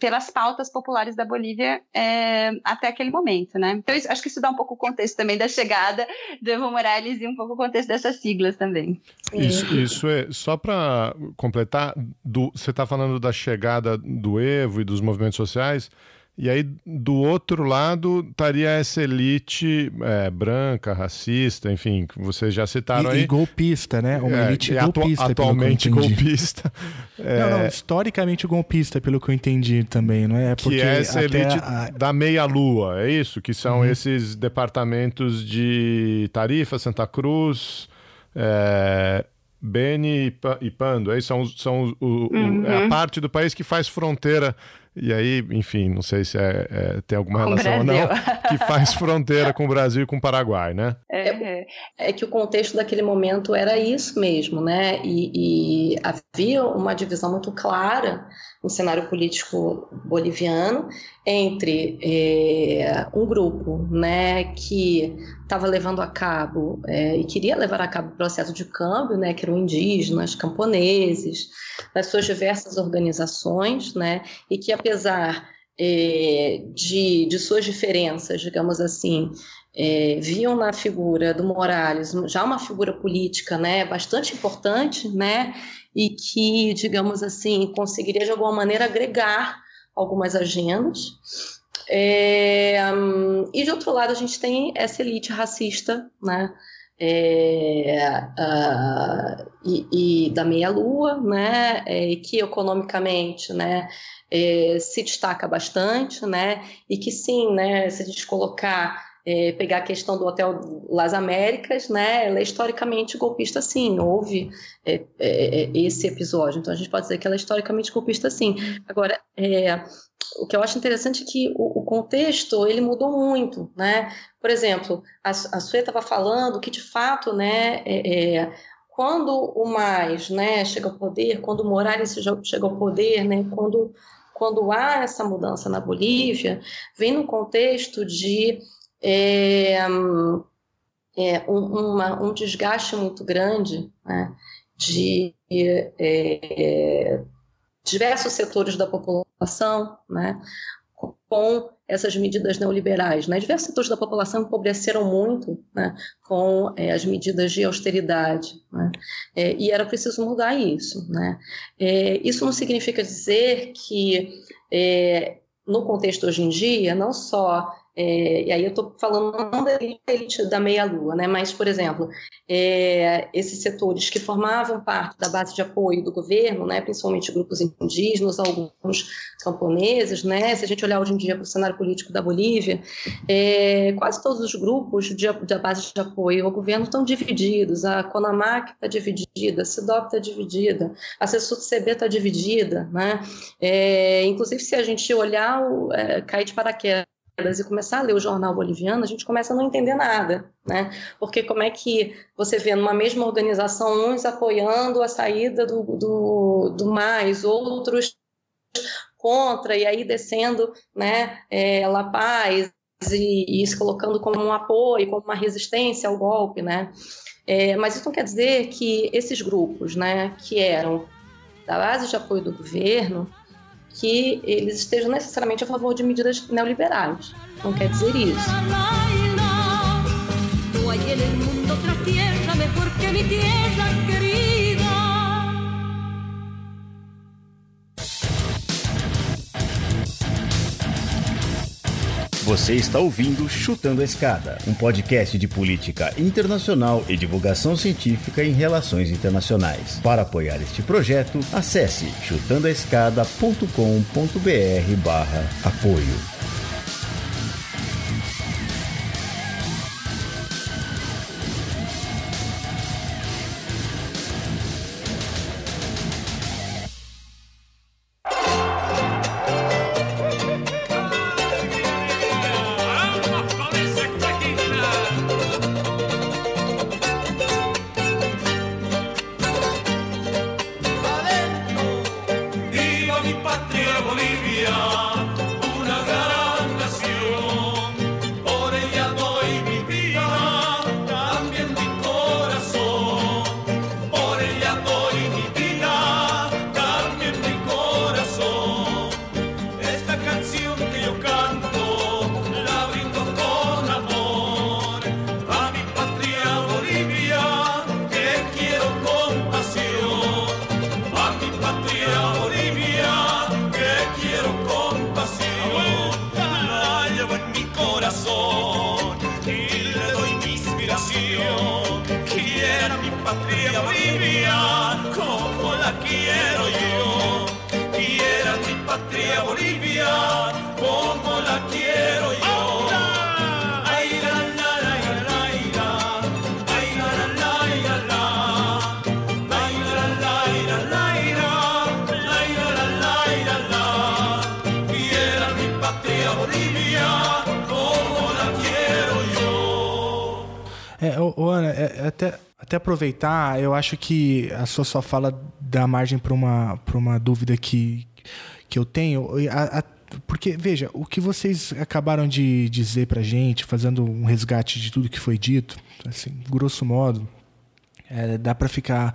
pelas pautas populares da Bolívia é, até aquele momento, né? Então, isso, acho que isso dá um pouco o contexto também da chegada do Evo Morales e um pouco o contexto dessas siglas também. Isso, isso é, só para completar, do, você está falando da chegada do Evo e dos movimentos sociais, e aí, do outro lado, estaria essa elite é, branca, racista, enfim, que vocês já citaram e, aí. E golpista, né? Uma é, elite golpista. Atu atualmente golpista. É... Não, não, historicamente golpista, pelo que eu entendi também, não é? Porque que é essa elite a... da meia-lua, é isso? Que são uhum. esses departamentos de Tarifa, Santa Cruz, é, Beni e Pando. Aí são, são o, uhum. é a parte do país que faz fronteira e aí, enfim, não sei se é, é tem alguma relação ou não, que faz fronteira com o Brasil e com o Paraguai, né? É, é que o contexto daquele momento era isso mesmo, né? E, e havia uma divisão muito clara no cenário político boliviano entre é, um grupo né, que estava levando a cabo é, e queria levar a cabo o processo de câmbio, né, que eram indígenas, camponeses, das suas diversas organizações, né, e que apesar é, de, de suas diferenças, digamos assim, é, viam na figura do Morales já uma figura política né, bastante importante, né, e que, digamos assim, conseguiria de alguma maneira agregar algumas agendas. É, um, e de outro lado, a gente tem essa elite racista, né? É, uh, e, e, da meia-lua, né? É, que economicamente, né? É, se destaca bastante, né? E que sim, né? Se a gente colocar é, pegar a questão do Hotel Las Américas, né? Ela é historicamente golpista, sim. Houve é, é, é, esse episódio, então a gente pode dizer que ela é historicamente golpista, sim. Agora, é, o que eu acho interessante é que o, o, contexto ele mudou muito, né? Por exemplo, a, a Sue estava falando que de fato, né? É, quando o mais, né? Chega ao poder, quando o Morales chega ao poder, né? Quando quando há essa mudança na Bolívia, vem no contexto de é, é um, uma, um, desgaste muito grande né, de é, diversos setores da população, né, com essas medidas neoliberais. Né? Diversos setores da população empobreceram muito né, com é, as medidas de austeridade. Né? É, e era preciso mudar isso. Né? É, isso não significa dizer que, é, no contexto hoje em dia, não só é, e aí eu estou falando não da elite da meia-lua, né? mas, por exemplo, é, esses setores que formavam parte da base de apoio do governo, né? principalmente grupos indígenas, alguns camponeses, né? se a gente olhar hoje em dia para o cenário político da Bolívia, é, quase todos os grupos de, da base de apoio ao governo estão divididos, a CONAMAC está dividida, a CIDOP está dividida, a CSUCB está dividida, né? É, inclusive se a gente olhar, o, é, cair de paraquedas e começar a ler o jornal boliviano, a gente começa a não entender nada, né? Porque como é que você vê numa mesma organização uns apoiando a saída do, do, do mais, outros contra, e aí descendo, né, é, La Paz, e, e se colocando como um apoio, como uma resistência ao golpe, né? É, mas isso não quer dizer que esses grupos, né, que eram da base de apoio do governo, que eles estejam necessariamente a favor de medidas neoliberais. Não quer dizer isso. Você está ouvindo Chutando a Escada, um podcast de política internacional e divulgação científica em relações internacionais. Para apoiar este projeto, acesse chutandoaescada.com.br/apoio. mi patria aproveitar, eu acho que a sua só fala dá margem para uma, uma dúvida que, que eu tenho. A, a, porque, veja, o que vocês acabaram de dizer pra gente, fazendo um resgate de tudo que foi dito, assim, grosso modo, é, dá para ficar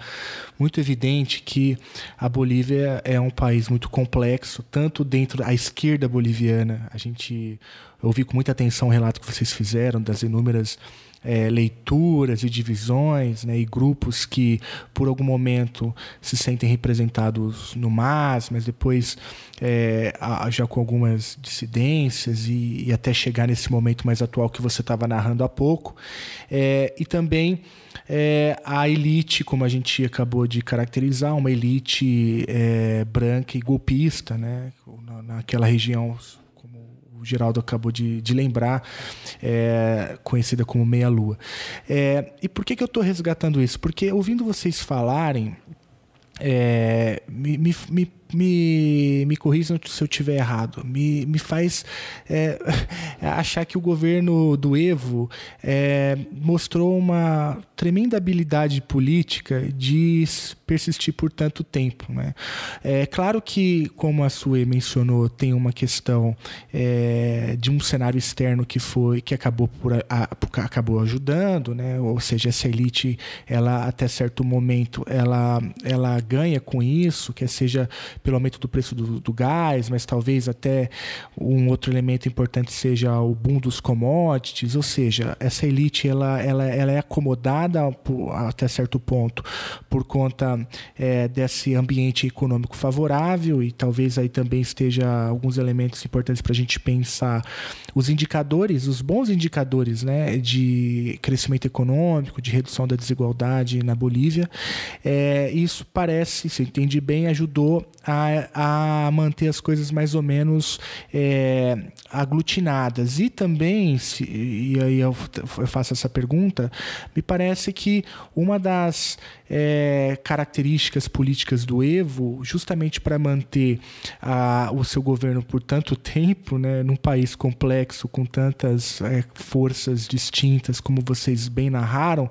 muito evidente que a Bolívia é um país muito complexo, tanto dentro da esquerda boliviana. A gente ouvi com muita atenção o relato que vocês fizeram das inúmeras é, leituras e divisões, né, e grupos que por algum momento se sentem representados no MAS, mas depois é, já com algumas dissidências e, e, até chegar nesse momento mais atual que você estava narrando há pouco, é, e também é, a elite, como a gente acabou de caracterizar, uma elite é, branca e golpista, né, naquela região o Geraldo acabou de, de lembrar, é, conhecida como Meia Lua. É, e por que, que eu estou resgatando isso? Porque ouvindo vocês falarem, é, me, me, me me, me corrijam se eu estiver errado, me, me faz é, achar que o governo do Evo é, mostrou uma tremenda habilidade política de persistir por tanto tempo. Né? É claro que, como a Sue mencionou, tem uma questão é, de um cenário externo que foi que acabou por a, acabou ajudando, né? ou seja, essa elite, ela até certo momento, ela, ela ganha com isso, que seja pelo aumento do preço do, do, gás, mas talvez até um outro elemento importante seja o boom dos commodities, ou seja, essa elite ela, ela, ela é acomodada por, até certo ponto por conta é, desse ambiente econômico favorável e talvez aí também esteja alguns elementos importantes para a gente pensar os indicadores, os bons indicadores né, de crescimento econômico, de redução da desigualdade na Bolívia. É, isso parece, se eu entendi bem, ajudou a, a manter as coisas mais ou menos é, aglutinadas. E também, se, e aí eu, eu faço essa pergunta, me parece que uma das é, características políticas do Evo, justamente para manter a, o seu governo por tanto tempo, né, num país complexo, com tantas é, forças distintas, como vocês bem narraram,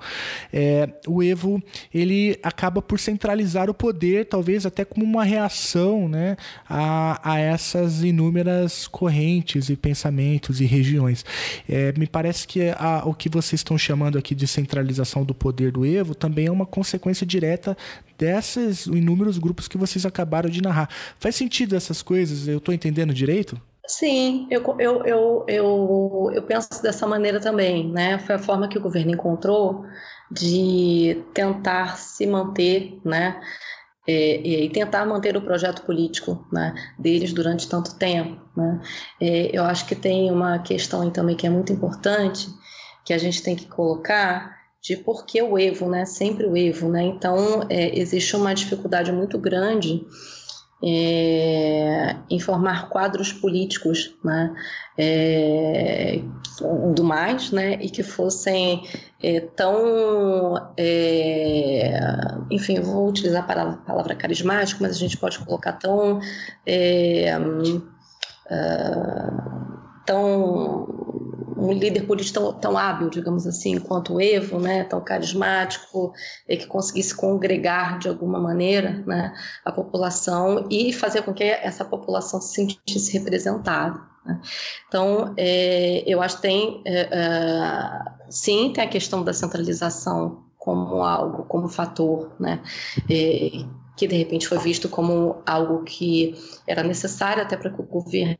é, o Evo ele acaba por centralizar o poder, talvez até como uma reação né, a, a essas inúmeras correntes e pensamentos e regiões. É, me parece que a, o que vocês estão chamando aqui de centralização do poder do Evo também é uma consequência consequência direta desses inúmeros grupos que vocês acabaram de narrar. Faz sentido essas coisas? Eu estou entendendo direito? Sim, eu, eu, eu, eu, eu penso dessa maneira também, né? Foi a forma que o governo encontrou de tentar se manter, né? É, e tentar manter o projeto político né, deles durante tanto tempo. Né? É, eu acho que tem uma questão também que é muito importante, que a gente tem que colocar, de por que o Evo, né? Sempre o Evo, né? Então, é, existe uma dificuldade muito grande é, em formar quadros políticos, né? É, do mais, né? E que fossem é, tão, é, enfim, vou utilizar a palavra, a palavra, carismático, mas a gente pode colocar tão, é, uh, tão um líder político tão, tão, hábil, digamos assim, quanto o Evo, né, tão carismático, e que conseguisse congregar de alguma maneira né, a população e fazer com que essa população se sentisse representada. Né. Então, é, eu acho que tem, é, é, sim, tem a questão da centralização como algo, como fator, né, é, que de repente foi visto como algo que era necessário até para que o governo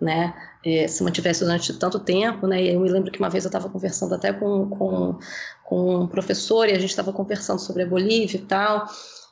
né, é, se mantivesse durante tanto tempo, né, e eu me lembro que uma vez eu estava conversando até com, com, com um professor e a gente estava conversando sobre a Bolívia e tal,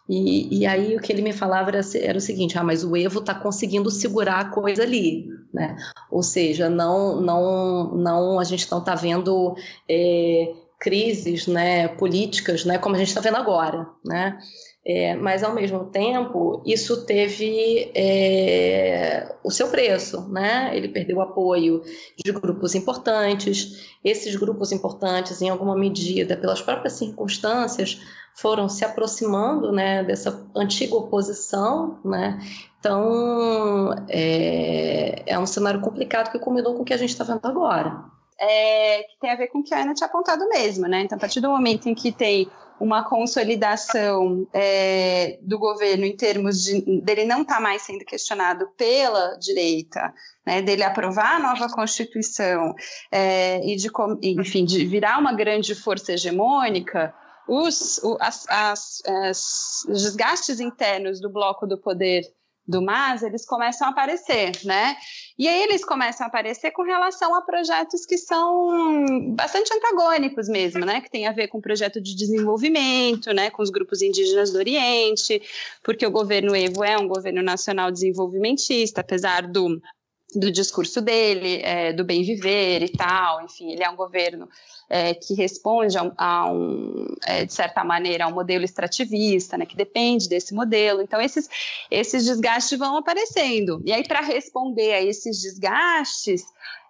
e, e, aí o que ele me falava era, era o seguinte, ah, mas o Evo está conseguindo segurar a coisa ali, né, ou seja, não, não, não a gente não está vendo é, crises, né, políticas, né, como a gente está vendo agora, né, é, mas, ao mesmo tempo, isso teve é, o seu preço, né? Ele perdeu o apoio de grupos importantes. Esses grupos importantes, em alguma medida, pelas próprias circunstâncias, foram se aproximando né, dessa antiga oposição, né? Então, é, é um cenário complicado que culminou com o que a gente está vendo agora. é, que tem a ver com o que a Ana tinha apontado mesmo, né? Então, a partir do momento em que tem uma consolidação é, do governo em termos de dele não estar tá mais sendo questionado pela direita, né, dele aprovar a nova constituição é, e de enfim de virar uma grande força hegemônica, os, as, as, as, os desgastes internos do bloco do poder do MAS, eles começam a aparecer, né? E aí eles começam a aparecer com relação a projetos que são bastante antagônicos mesmo, né? Que tem a ver com projeto de desenvolvimento, né? Com os grupos indígenas do Oriente, porque o governo Evo é um governo nacional desenvolvimentista, apesar do do discurso dele, é, do bem viver e tal, enfim, ele é um governo é, que responde a, a um, é, de certa maneira, a um modelo extrativista, né, que depende desse modelo. Então, esses, esses desgastes vão aparecendo. E aí, para responder a esses desgastes,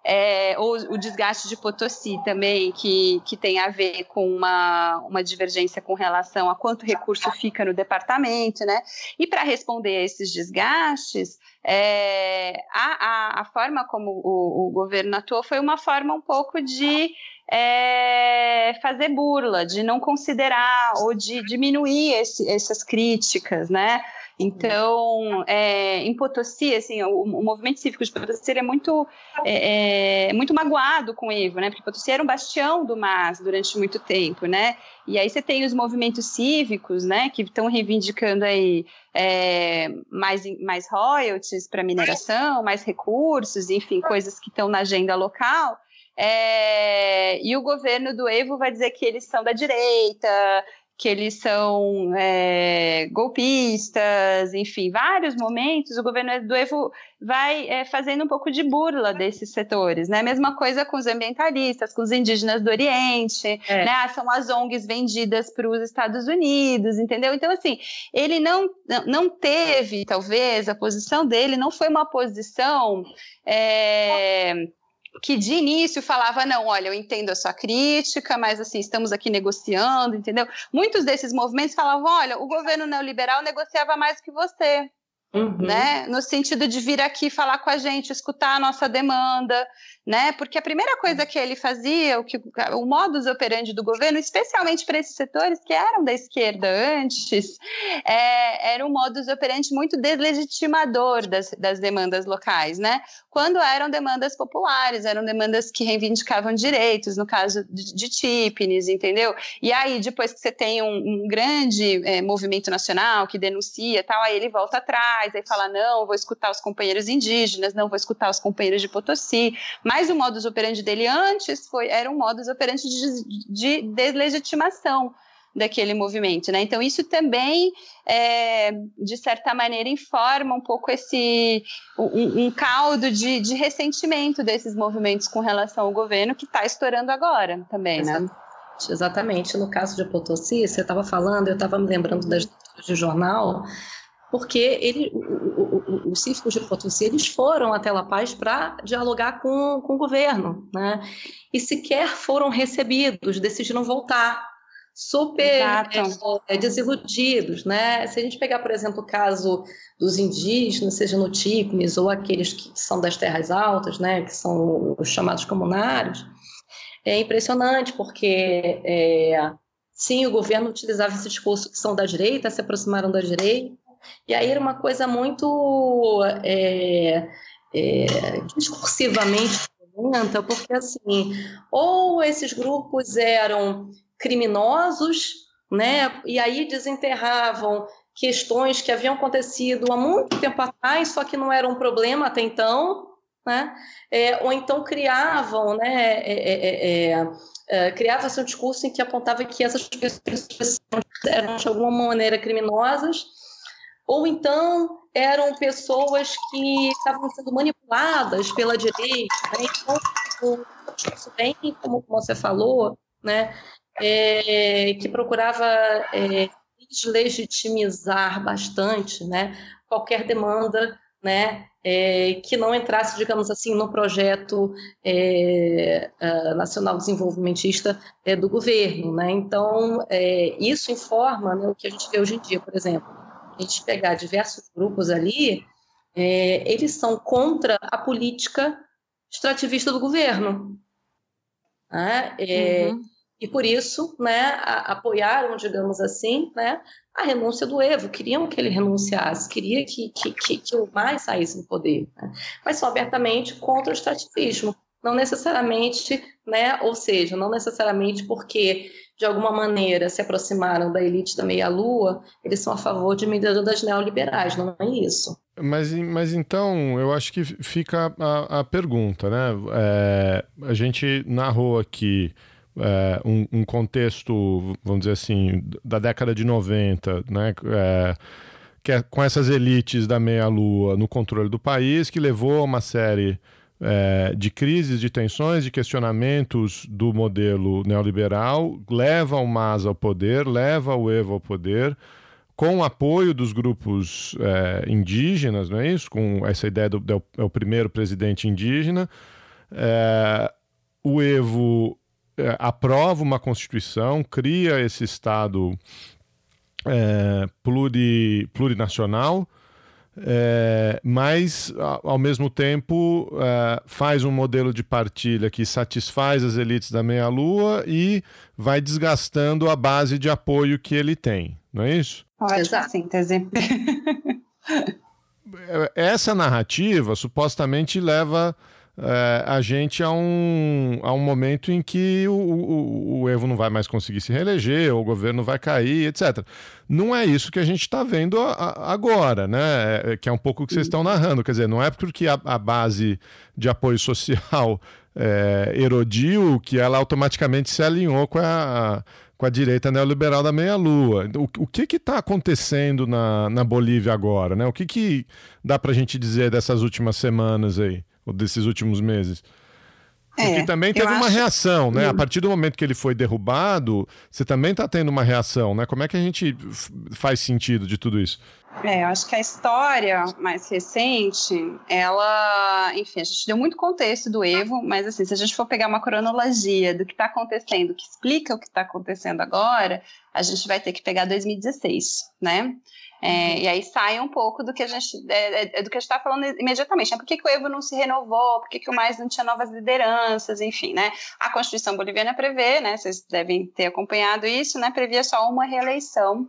é, ou o desgaste de Potosí também, que, que tem a ver com uma, uma divergência com relação a quanto recurso fica no departamento, né? E para responder a esses desgastes, é, a, a, a, forma como o, o governo atuou foi uma forma um pouco de é, fazer burla, de não considerar ou de diminuir esse, essas críticas, né? Então, é, em Potosí, assim, o, o, movimento cívico de Potosí é muito, é, é, muito magoado com o Evo, né? Porque Potosí era um bastião do MAS durante muito tempo, né? E aí você tem os movimentos cívicos, né? Que estão reivindicando aí é, mais, mais royalties para mineração, mais recursos, enfim, coisas que estão na agenda local. É, e o governo do Evo vai dizer que eles são da direita, que eles são é, golpistas, enfim, vários momentos o governo do Evo vai é, fazendo um pouco de burla desses setores, né? Mesma coisa com os ambientalistas, com os indígenas do Oriente, é. né? Ah, são as ONGs vendidas para os Estados Unidos, entendeu? Então, assim, ele não, não teve, talvez, a posição dele não foi uma posição é, que de início falava, não, olha, eu entendo a sua crítica, mas assim, estamos aqui negociando, entendeu? Muitos desses movimentos falavam, olha, o governo neoliberal negociava mais que você. Uhum. Né? No sentido de vir aqui falar com a gente, escutar a nossa demanda, né? Porque a primeira coisa que ele fazia, o que o modus operandi do governo, especialmente para esses setores que eram da esquerda antes, é, era um modus operandi muito deslegitimador das, das demandas locais, né? Quando eram demandas populares, eram demandas que reivindicavam direitos, no caso de, de entendeu? E aí, depois que você tem um, um grande é, movimento nacional que denuncia tal, aí ele volta atrás aí fala, não, vou escutar os companheiros indígenas, não vou escutar os companheiros de Potosí. Mas o modus operandi dele antes foi, era um modus operandi de, de deslegitimação daquele movimento, né? Então isso também, é, de certa maneira, informa um pouco esse um, um caldo de, de, ressentimento desses movimentos com relação ao governo que está estourando agora também, né? Exatamente. No caso de Potosí, você estava falando, eu estava me lembrando das de jornal porque ele, os cívicos de Potosí eles foram até La Paz para dialogar com, com o governo, né? E sequer foram recebidos, decidiram voltar, super é, desiludidos, né? Se a gente pegar, por exemplo, o caso dos indígenas, seja no Tipnis ou aqueles que são das terras altas, né? Que são os chamados comunários, é impressionante porque é, sim, o governo utilizava esse discurso que são da direita, se aproximaram da direita e aí era uma coisa muito é, é, discursivamente violenta, porque assim, ou esses grupos eram criminosos, né, e aí desenterravam questões que haviam acontecido há muito tempo atrás, só que não era um problema até então, né? É, ou então criavam, né, é, é, é, é criava-se um discurso em que apontava que essas pessoas eram de alguma maneira criminosas ou então eram pessoas que estavam sendo manipuladas pela direita. Né? Então, isso bem, como você falou, né? É, que procurava é, deslegitimizar bastante né? qualquer demanda né? É, que não entrasse, digamos assim, no projeto é, nacional desenvolvimentista é, do governo. Né? Então, é, isso informa né, o que a gente vê hoje em dia, por exemplo a gente pegar diversos grupos ali, é, eles são contra a política extrativista do governo. Né? É, uhum. E por isso, né, a, apoiaram, digamos assim, né, a renúncia do Evo, queriam que ele renunciasse, queria que, que, que, que o mais saísse do poder, né? mas são abertamente contra o extrativismo, não necessariamente, né, ou seja, não necessariamente porque de alguma maneira se aproximaram da elite da meia-lua, eles são a favor de medidas neoliberais, não é isso. Mas, mas então, eu acho que fica a, a pergunta, né? É, a gente narrou aqui é, um, um, contexto, vamos dizer assim, da década de 90, né? É, que é com essas elites da meia-lua no controle do país, que levou a uma série é, de crises, de tensões, de questionamentos do modelo neoliberal, leva o MAS ao poder, leva o Evo ao poder, com o apoio dos grupos é, indígenas, não é isso? Com essa ideia do, do é o primeiro presidente indígena. É, o Evo é, aprova uma constituição, cria esse Estado é, pluri, plurinacional, é, mas ao mesmo tempo é, faz um modelo de partilha que satisfaz as elites da meia-lua e vai desgastando a base de apoio que ele tem, não é isso? Ótima síntese. Essa narrativa supostamente leva é, a gente a um, a um momento em que o, o, o, Evo não vai mais conseguir se reeleger, o governo vai cair, etc. Não é isso que a gente está vendo a, a, agora, né? É, que é um pouco o que vocês estão narrando. Quer dizer, não é porque a, a base de apoio social é, erodiu que ela automaticamente se alinhou com a, com a direita neoliberal da meia-lua. O, o que está acontecendo na, na Bolívia agora? Né? O que, que dá para a gente dizer dessas últimas semanas aí? Desses últimos meses? Porque é, também teve uma acho... reação, né? Hum. A partir do momento que ele foi derrubado, você também está tendo uma reação, né? Como é que a gente faz sentido de tudo isso? É, eu acho que a história mais recente, ela, enfim, a gente deu muito contexto do Evo, mas assim, se a gente for pegar uma cronologia do que está acontecendo, que explica o que está acontecendo agora, a gente vai ter que pegar 2016, né? É, uhum. e aí sai um pouco do que a gente é, é, é do que a gente está falando imediatamente. Né? Por que, que, o Evo não se renovou? Por que, que o mais não tinha novas lideranças? Enfim, né? A Constituição boliviana prevê, né? Vocês devem ter acompanhado isso, né? Previa só uma reeleição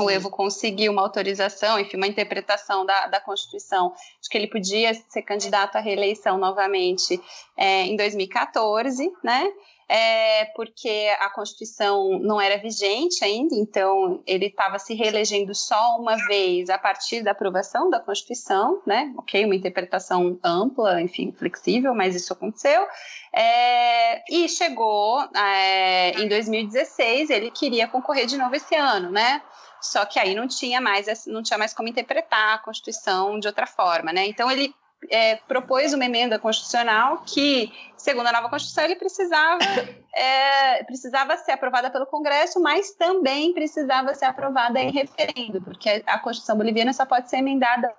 o Evo conseguiu uma autorização, enfim, uma interpretação da, da Constituição de que ele podia ser candidato à reeleição novamente é, em 2014, né? É porque a Constituição não era vigente ainda, então ele estava se reelegendo só uma vez a partir da aprovação da Constituição, né? Ok, uma interpretação ampla, enfim, flexível, mas isso aconteceu. É, e chegou é, em 2016, ele queria concorrer de novo esse ano, né? Só que aí não tinha mais, não tinha mais como interpretar a Constituição de outra forma, né? Então ele é, propôs uma emenda constitucional que, segundo a nova Constituição, ele precisava, é, precisava ser aprovada pelo Congresso, mas também precisava ser aprovada em referendo, porque a Constituição boliviana só pode ser emendada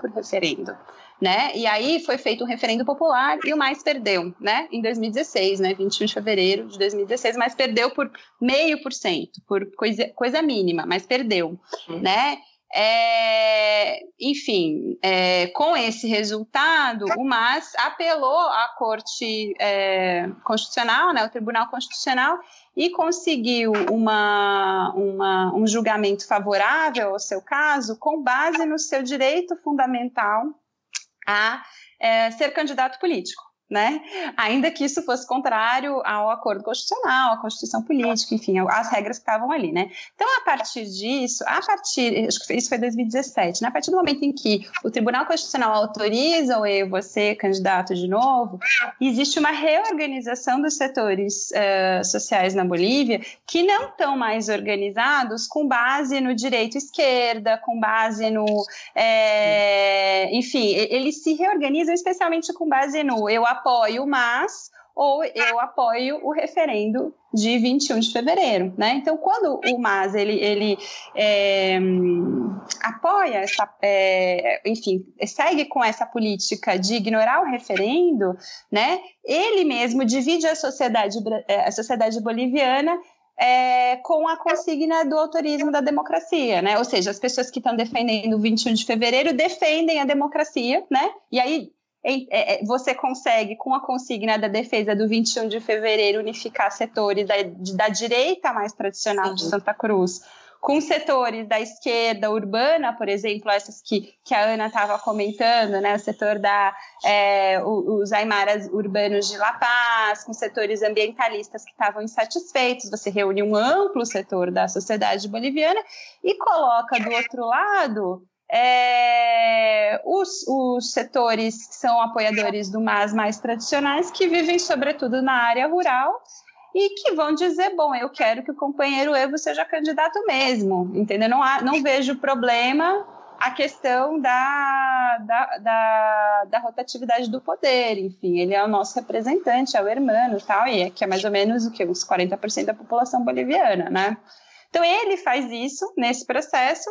por referendo. Né? E aí foi feito um referendo popular e o mais perdeu, né? Em 2016, né? 21 de fevereiro de 2016, mas perdeu por meio por cento, por coisa, coisa mínima, mas perdeu, uhum. né? É, enfim, é, com esse resultado, o MAS apelou à Corte é, Constitucional, né, o Tribunal Constitucional, e conseguiu uma, uma, um julgamento favorável ao seu caso com base no seu direito fundamental a é, ser candidato político né? Ainda que isso fosse contrário ao acordo constitucional, à constituição política, enfim, as regras que estavam ali, né? Então, a partir disso, a partir, acho que isso foi 2017, né? A partir do momento em que o Tribunal Constitucional autoriza o a ser candidato de novo, existe uma reorganização dos setores uh, sociais na Bolívia que não estão mais organizados com base no direito esquerda, com base no, é, enfim, eles se reorganizam especialmente com base no eu apoio mas ou eu apoio o referendo de 21 de fevereiro, né? Então, quando o MAS ele, ele é, apoia essa, é, enfim, segue com essa política de ignorar o referendo, né? Ele mesmo divide a sociedade, é, a sociedade boliviana é, com a consigna do autorismo da democracia, né? Ou seja, as pessoas que estão defendendo o 21 de fevereiro defendem a democracia, né? E aí você consegue, com a consigna da defesa do 21 de fevereiro, unificar setores da, da direita mais tradicional Sim. de Santa Cruz com setores da esquerda urbana, por exemplo, essas que, que a Ana estava comentando, né, o setor da é, os aimaras urbanos de La Paz, com setores ambientalistas que estavam insatisfeitos, você reúne um amplo setor da sociedade boliviana e coloca do outro lado é, os, os, setores que são apoiadores do MAS mais tradicionais, que vivem sobretudo na área rural e que vão dizer, bom, eu quero que o companheiro Evo seja candidato mesmo, entendeu? Não, há, não vejo problema a questão da, da, da, da, rotatividade do poder, enfim, ele é o nosso representante, é o hermano tal, e é, que é mais ou menos o que, uns 40% da população boliviana, né? Então ele faz isso nesse processo,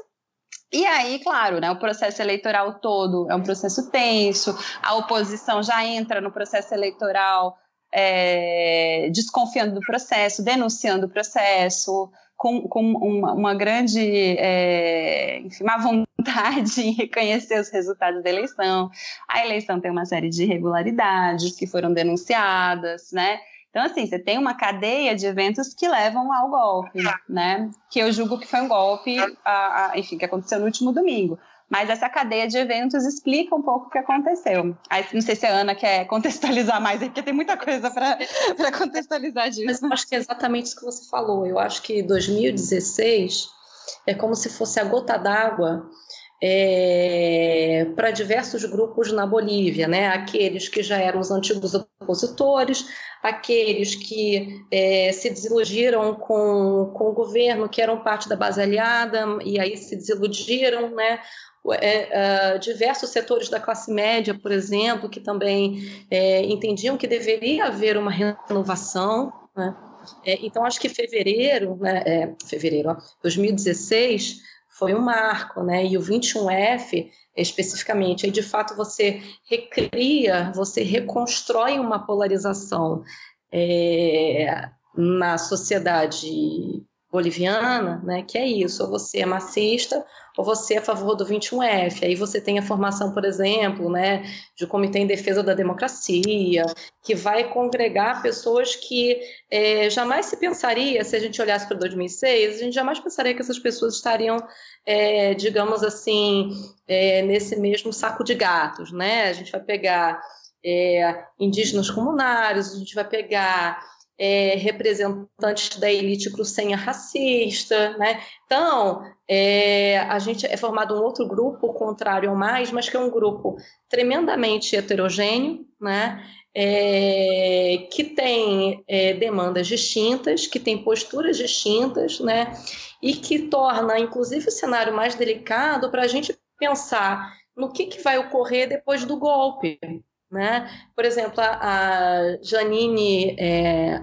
e aí, claro, né, o processo eleitoral todo é um processo tenso, a oposição já entra no processo eleitoral é, desconfiando do processo, denunciando o processo, com, com uma, uma, grande é, enfim, má vontade em reconhecer os resultados da eleição. A eleição tem uma série de irregularidades que foram denunciadas, né? Então, assim, você tem uma cadeia de eventos que levam ao golpe, né? Que eu julgo que foi um golpe, a, a, enfim, que aconteceu no último domingo. Mas essa cadeia de eventos explica um pouco o que aconteceu. Aí, não sei se a Ana quer contextualizar mais, porque tem muita coisa para contextualizar disso. Mas eu acho que é exatamente isso que você falou. Eu acho que 2016 é como se fosse a gota d'água é, para diversos grupos na Bolívia, né? Aqueles que já eram os antigos opositores, aqueles que é, se desiludiram com, com o governo, que eram parte da base aliada, e aí se desiludiram, né? É, uh, diversos setores da classe média, por exemplo, que também é, entendiam que deveria haver uma renovação. Né? É, então, acho que fevereiro, né, é, fevereiro, ó, 2016, foi um marco, né? E o 21F, especificamente, aí de fato você recria, você reconstrói uma polarização é, na sociedade boliviana, né, que é isso, ou você é massista ou você é a favor do 21F. Aí você tem a formação, por exemplo, né, de Comitê em Defesa da Democracia, que vai congregar pessoas que é, jamais se pensaria, se a gente olhasse para 2006, a gente jamais pensaria que essas pessoas estariam, é, digamos assim, é, nesse mesmo saco de gatos, né? A gente vai pegar é, indígenas comunários, a gente vai pegar é, representantes da elite crucenha racista, né? Então, é, a gente é formado um outro grupo, contrário ao mais, mas que é um grupo tremendamente heterogêneo, né? É, que tem é, demandas distintas, que tem posturas distintas, né? E que torna, inclusive, o cenário mais delicado para a gente pensar no que, que vai ocorrer depois do golpe, né? Por exemplo, a, Janine é,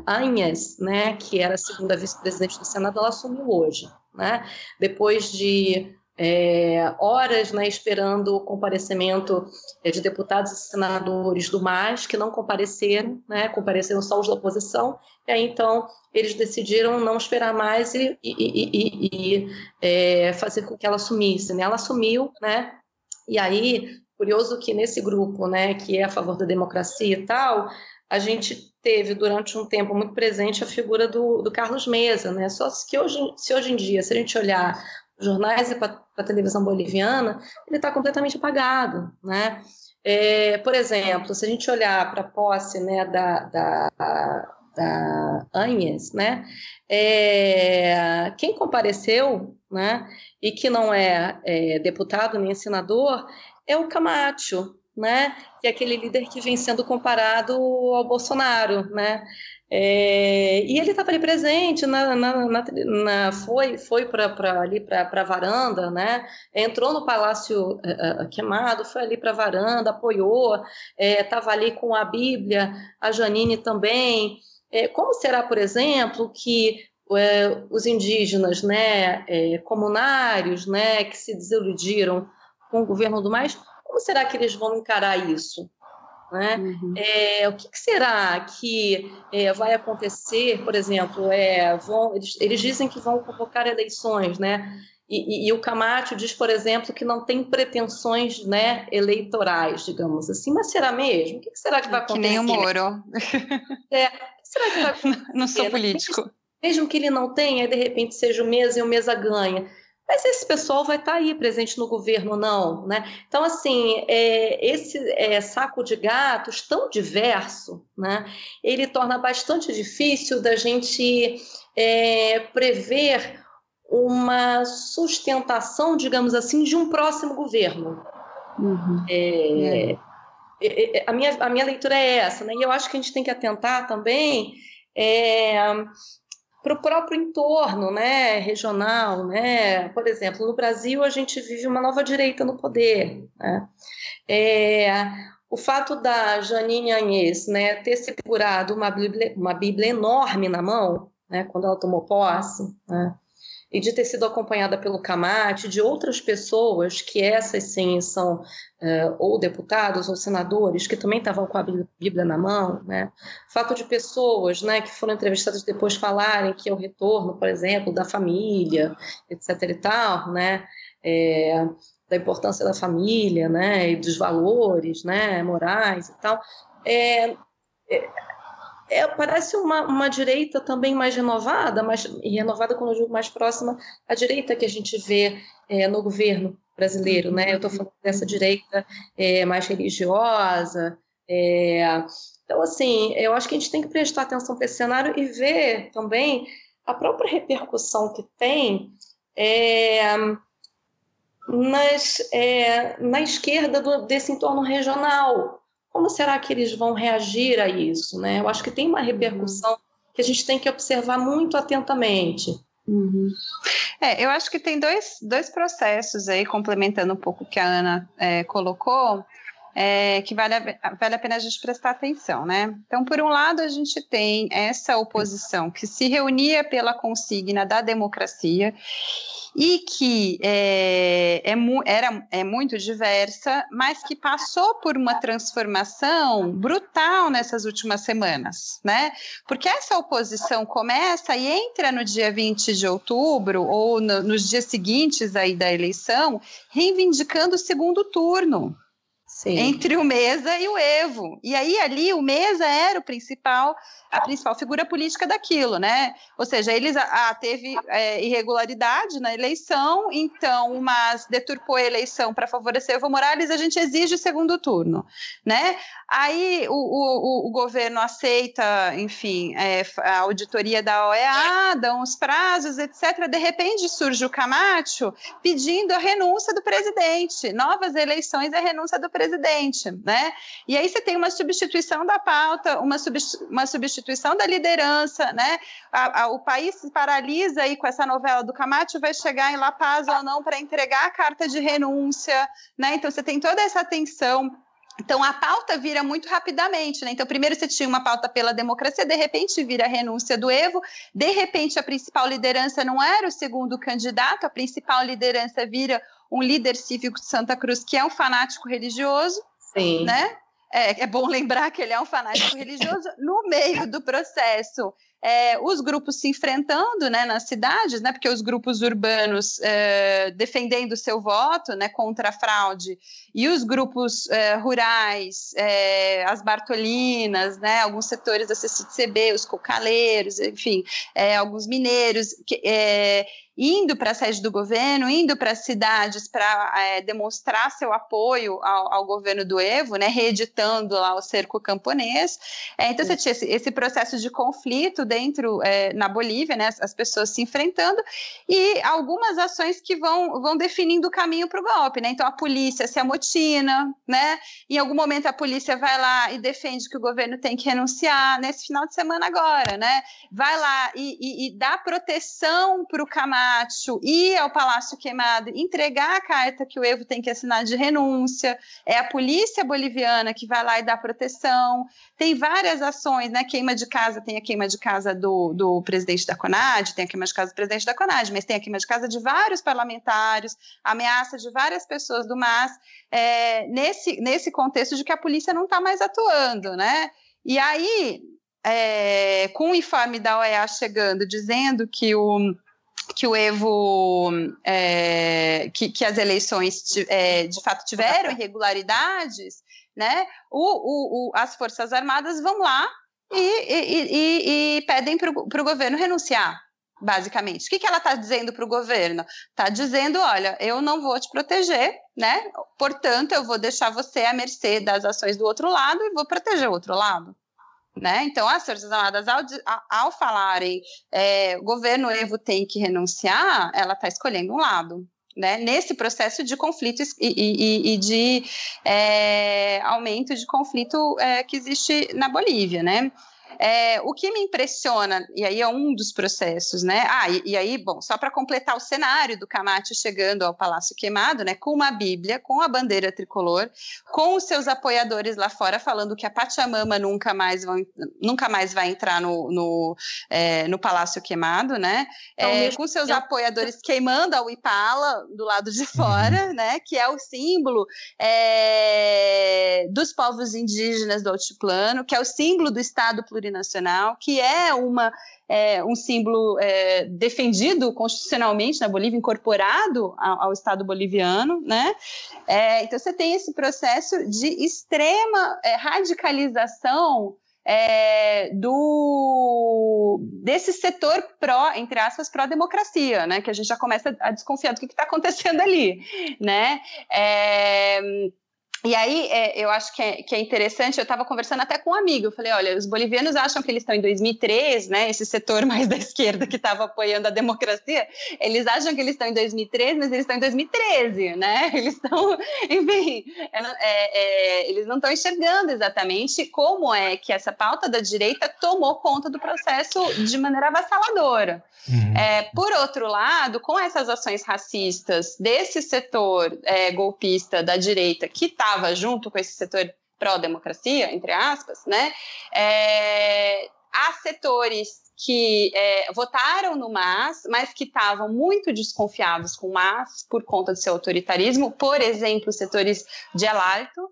né, que era a segunda vice-presidente do Senado, ela assumiu hoje. Né? Depois de é, horas né, esperando o comparecimento é, de deputados e senadores do MAS, que não compareceram, né, compareceram só os da oposição, e aí então eles decidiram não esperar mais e, e, e, e é, fazer com que ela assumisse. Né? Ela assumiu, né? e aí Curioso que nesse grupo, né, que é a favor da democracia e tal, a gente teve durante um tempo muito presente a figura do, do Carlos Mesa, né? Só que hoje, se hoje em dia, se a gente olhar jornais e para a televisão boliviana, ele está completamente apagado, né? É, por exemplo, se a gente olhar para a posse né, da, da, da Anhes, né? É, quem compareceu, né? E que não é, é deputado nem senador, é o Camacho, né? Que é aquele líder que vem sendo comparado ao Bolsonaro, né? É, e ele estava ali presente, na, na, na, na foi, foi para ali para a varanda, né? Entrou no Palácio uh, Queimado, foi ali para a varanda, apoiou, estava é, ali com a Bíblia, a Janine também. É, como será, por exemplo, que os indígenas, né, comunários, né, que se desiludiram com o governo do mais, como será que eles vão encarar isso? Né? Uhum. É, o que, que, será que é, vai acontecer, por exemplo, é, vão, eles, eles, dizem que vão convocar eleições, né? E, e, e, o Camacho diz, por exemplo, que não tem pretensões né, eleitorais, digamos assim. Mas será mesmo? O que será que vai acontecer? Que nem o Moro. É, o que será que vai acontecer? Não sou político. Mesmo que ele não tenha, de repente seja o Mesa e o Mesa ganha. Mas esse pessoal vai estar aí presente no governo, não, né? Então, assim, é, esse é, saco de gatos tão diverso, né? Ele torna bastante difícil da gente é, prever uma sustentação, digamos assim, de um próximo governo. Uhum. É, é. é, a, minha, a minha leitura é essa, né? E eu acho que a gente tem que atentar também para o próprio entorno né, regional. Né? Por exemplo, no Brasil a gente vive uma nova direita no poder. Né? É, o fato da Janine Agnès né, ter segurado uma Bíblia, uma Bíblia enorme na mão, né, quando ela tomou posse, né, e de ter sido acompanhada pelo Camate, de outras pessoas, que essas sim são uh, ou deputados ou senadores, que também estavam com a Bíblia na mão, né? Fato de pessoas né, que foram entrevistadas depois falarem que é o retorno, por exemplo, da família, etc. e tal, né? É, da importância da família, né, e dos valores, né, morais e tal, é, é é, parece uma, uma direita também mais renovada, mais, e renovada quando eu digo mais próxima à direita que a gente vê é, no governo brasileiro, né? Eu estou falando dessa direita é, mais religiosa. É, então, assim, eu acho que a gente tem que prestar atenção para esse cenário e ver também a própria repercussão que tem é, nas, é, na esquerda do, desse entorno regional. Como será que eles vão reagir a isso? Né? Eu acho que tem uma repercussão que a gente tem que observar muito atentamente. Uhum. É, eu acho que tem dois, dois processos aí, complementando um pouco o que a Ana é, colocou, é, que vale a, vale a pena a gente prestar atenção, né? Então, por um lado, a gente tem essa oposição que se reunia pela consigna da democracia e que é, é, era, é muito diversa, mas que passou por uma transformação brutal nessas últimas semanas, né? Porque essa oposição começa e entra no dia 20 de outubro ou no, nos dias seguintes aí da eleição, reivindicando o segundo turno, Sim. entre o Mesa e o Evo. E aí ali o Mesa era o principal, a principal figura política daquilo, né? Ou seja, eles a, a teve é, irregularidade na eleição, então, mas deturpou a eleição para favorecer Evo Morales, a gente exige o segundo turno, né? Aí o, o, o governo aceita, enfim, é, a auditoria da OEA, dão os prazos, etc. De repente surge o Camacho pedindo a renúncia do presidente, novas eleições e a renúncia do presidente, né? E aí você tem uma substituição da pauta, uma, uma substituição da liderança, né? A, a, o país se paralisa aí com essa novela do Camacho, vai chegar em La Paz ou não para entregar a carta de renúncia, né? Então você tem toda essa tensão então a pauta vira muito rapidamente, né? Então primeiro você tinha uma pauta pela democracia, de repente vira a renúncia do Evo, de repente a principal liderança não era o segundo candidato, a principal liderança vira um líder cívico de Santa Cruz que é um fanático religioso, Sim. né? É, é bom lembrar que ele é um fanático religioso no meio do processo é, os grupos se enfrentando né, nas cidades, né, porque os grupos urbanos é, defendendo o seu voto né, contra a fraude, e os grupos é, rurais, é, as Bartolinas, né, alguns setores da CCB, os cocaleiros, enfim, é, alguns mineiros, que, é, indo para a sede do governo, indo para as cidades para é, demonstrar seu apoio ao, ao, governo do Evo, né, reeditando lá o cerco camponês. É, então, você tinha esse, esse, processo de conflito dentro, é, na Bolívia, né, as, as, pessoas se enfrentando, e algumas ações que vão, vão definindo o caminho para o golpe. Né? Então, a polícia se amotina, né? em algum momento a polícia vai lá e defende que o governo tem que renunciar, nesse final de semana agora, né? vai lá e, e, e dá proteção para o camarada Camacho ir ao Palácio Queimado, entregar a carta que o Evo tem que assinar de renúncia, é a polícia boliviana que vai lá e dá proteção. Tem várias ações, né? Queima de casa, tem a queima de casa do, do presidente da CONAD, tem a queima de casa do presidente da CONAD, mas tem a queima de casa de vários parlamentares, ameaça de várias pessoas do MAS, é, nesse, nesse contexto de que a polícia não está mais atuando, né? E aí, é, com o informe da OEA chegando, dizendo que o que o Evo, é, que, que, as eleições é, de fato tiveram irregularidades, né? O, o, o, as Forças Armadas vão lá e, e, e, e pedem para o governo renunciar, basicamente. O que, que ela está dizendo para o governo? Está dizendo, olha, eu não vou te proteger, né? Portanto, eu vou deixar você à mercê das ações do outro lado e vou proteger o outro lado. Né? Então, as Forças Armadas, ao, ao falarem é, governo Evo tem que renunciar, ela está escolhendo um lado. Né, nesse processo de conflito e, e, e de é, aumento de conflito é, que existe na Bolívia, né? É, o que me impressiona, e aí é um dos processos, né? Ah, e, e aí, bom, só para completar o cenário do Camacho chegando ao Palácio Queimado, né? Com uma Bíblia, com a bandeira tricolor, com os seus apoiadores lá fora falando que a Pachamama nunca mais, vão, nunca mais vai entrar no, no, é, no Palácio Queimado, né? Então, é, com seus apoiadores queimando a Uipala do lado de fora, uhum. né? Que é o símbolo é, dos povos indígenas do altiplano, que é o símbolo do Estado plurinacional, que é uma é, um símbolo é, defendido constitucionalmente na Bolívia, incorporado ao, ao Estado boliviano, né? É, então você tem esse processo de extrema é, radicalização é, do desse setor pró, entre aspas, pró-democracia, né? Que a gente já começa a desconfiar do que está acontecendo ali, né? É, e aí, é, eu acho que é, que é interessante, eu estava conversando até com um amigo, eu falei, olha, os bolivianos acham que eles estão em 2003, né, esse setor mais da esquerda que estava apoiando a democracia, eles acham que eles estão em 2013, mas eles estão em 2013, né, eles estão, enfim, é, é, é, eles não estão enxergando exatamente como é que essa pauta da direita tomou conta do processo de maneira avassaladora. Uhum. É, por outro lado, com essas ações racistas desse setor golpista da direita que estava junto com esse setor pró-democracia, entre aspas, né? É, há setores que é, votaram no MAS, mas que estavam muito desconfiados com o MAS por conta do seu autoritarismo, por exemplo, setores de Alalto,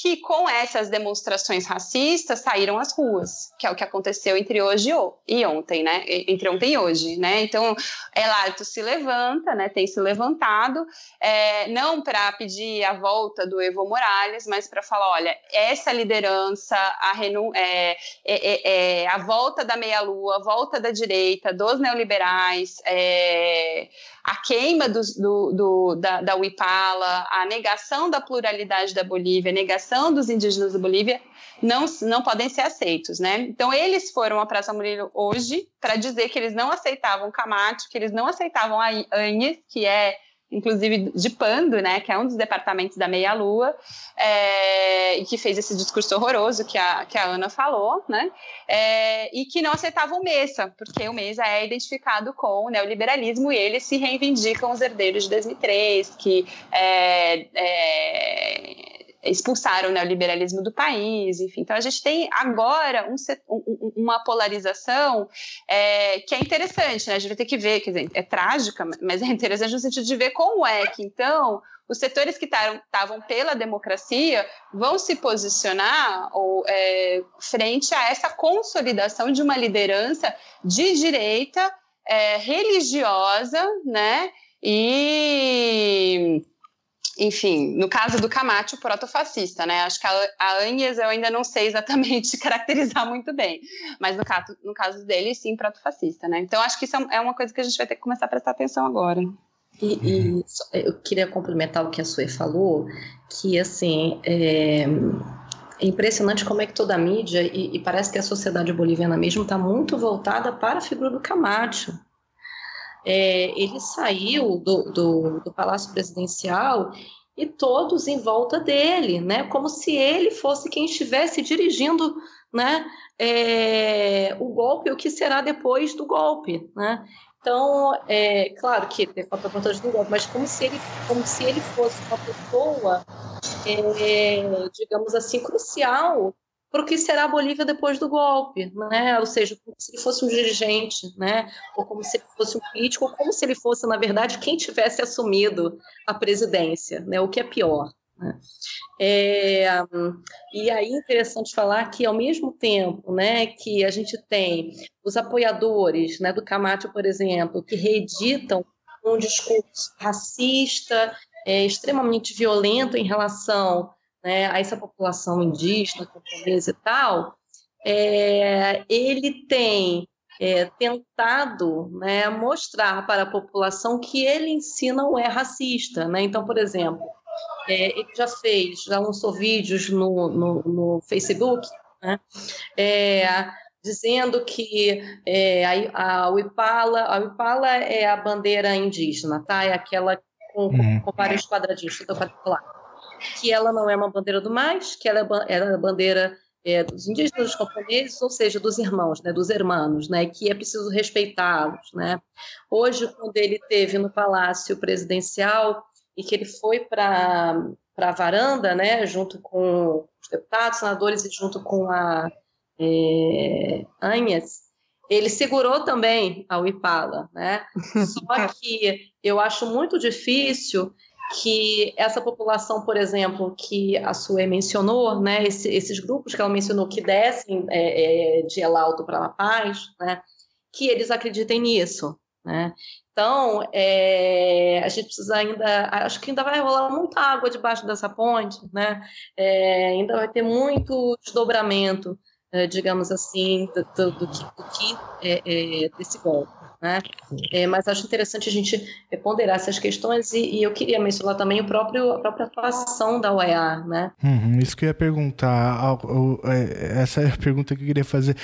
que com essas demonstrações racistas saíram às ruas, que é o que aconteceu entre hoje e ontem, né? Entre ontem e hoje, né? Então, Elarto se levanta, né? Tem se levantado, é, não para pedir a volta do Evo Morales, mas para falar, olha, essa liderança, a, renu é, é, é, é a volta da meia-lua, a volta da direita, dos neoliberais, é, a queima do, do, do, da, da Uipala, a negação da pluralidade da Bolívia, a negação dos indígenas da Bolívia, não, não podem ser aceitos, né? Então, eles foram à Praça Murilo hoje para dizer que eles não aceitavam Camacho, que eles não aceitavam a Anhes, que é inclusive de Pando, né, que é um dos departamentos da Meia Lua, é, e que fez esse discurso horroroso que a, que a Ana falou, né, é, e que não aceitava o Mesa, porque o Mesa é identificado com o neoliberalismo e eles se reivindicam os herdeiros de 2003, que é, expulsaram o neoliberalismo do país, enfim. Então a gente tem agora um, uma polarização é, que é interessante, né? A gente vai ter que ver, quer dizer, é trágica, mas é interessante no sentido de ver como é que então os setores que estavam pela democracia vão se posicionar ou, é, frente a essa consolidação de uma liderança de direita é, religiosa, né? E enfim, no caso do Camacho, protofascista, né? Acho que a, a eu ainda não sei exatamente caracterizar muito bem, mas no caso, no caso dele, sim, protofascista, né? Então acho que isso é, é uma coisa que a gente vai ter que começar a prestar atenção agora. E, e eu queria complementar o que a Sue falou, que assim é, é impressionante como é que toda a mídia e, e parece que a sociedade boliviana mesmo está muito voltada para a figura do Camacho é, ele saiu do, do, do Palácio Presidencial e todos em volta dele, né? Como se ele fosse quem estivesse dirigindo, né? É, o golpe, o que será depois do golpe, né? Então, é claro que tem falta de do golpe, mas como se ele, como se ele fosse uma pessoa, é, digamos assim, crucial para o que será a Bolívia depois do golpe, né? Ou seja, como se ele fosse um dirigente, né? Ou como se ele fosse um político, ou como se ele fosse, na verdade, quem tivesse assumido a presidência, né? O que é pior, Né? É, e aí é interessante falar que, ao mesmo tempo né, que a gente tem os apoiadores né, do Camacho, por exemplo, que reeditam um discurso racista, é, extremamente violento em relação né, a essa população indígena, camponesa e tal, é, ele tem é, tentado né, mostrar para a população que ele em si não é racista. Né? Então, por exemplo, é, ele já fez, já lançou vídeos no, no, no Facebook, né? É, dizendo que é, a, a Uipala, a Uipala é a bandeira indígena, tá? É aquela com, uhum. com vários quadradinhos, tudo quadriculado. Que ela não é uma bandeira do mais, que ela é, é a bandeira é, dos indígenas, dos camponeses, ou seja, dos irmãos, né, dos hermanos, né, que é preciso respeitá-los, né. Hoje, quando ele teve no Palácio Presidencial e que ele foi para a varanda, né, junto com os deputados, senadores e junto com a é, Anhas, ele segurou também a Uipala, né? Só que eu acho muito difícil que essa população, por exemplo, que a Sue mencionou, né, esse, esses grupos que ela mencionou que descem é, é, de El Alto para La Paz, né, que eles acreditem nisso, né? Então, é, a gente precisa ainda, acho que ainda vai rolar muita água debaixo dessa ponte, né? É, ainda vai ter muito desdobramento, é, digamos assim, do, do, que, do que é, é, desse golpe. Né? É, mas acho interessante a gente ponderar essas questões e, e, eu queria mencionar também o próprio, a própria atuação da OEA. Né? Uhum, isso que eu ia perguntar, é, essa é a pergunta que eu queria fazer.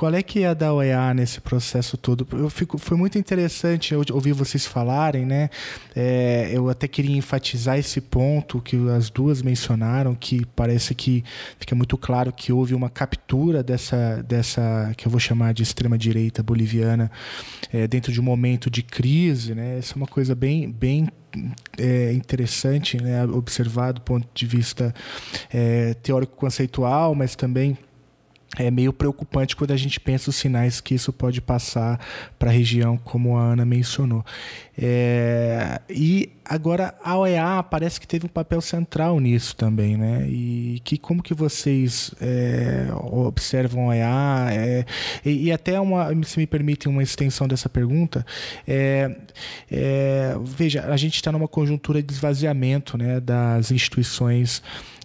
Qual é que é a da OEA nesse processo todo? Eu fico, foi muito interessante ouvir vocês falarem, né? É, eu até queria enfatizar esse ponto que as duas mencionaram, que parece que fica muito claro que houve uma captura dessa, dessa que eu vou chamar de extrema direita boliviana é, dentro de um momento de crise, né? Isso é uma coisa bem, bem é, interessante, né? Observar do ponto de vista é, teórico-conceitual, mas também é meio preocupante quando a gente pensa os sinais que isso pode passar para a região, como a Ana mencionou. É, e agora a OEA parece que teve um papel central nisso também, né? E que como que vocês é, observam a OEA? É, e, e, até uma, se me permitem uma extensão dessa pergunta, é, é, veja, a gente está numa conjuntura de esvaziamento, né, das instituições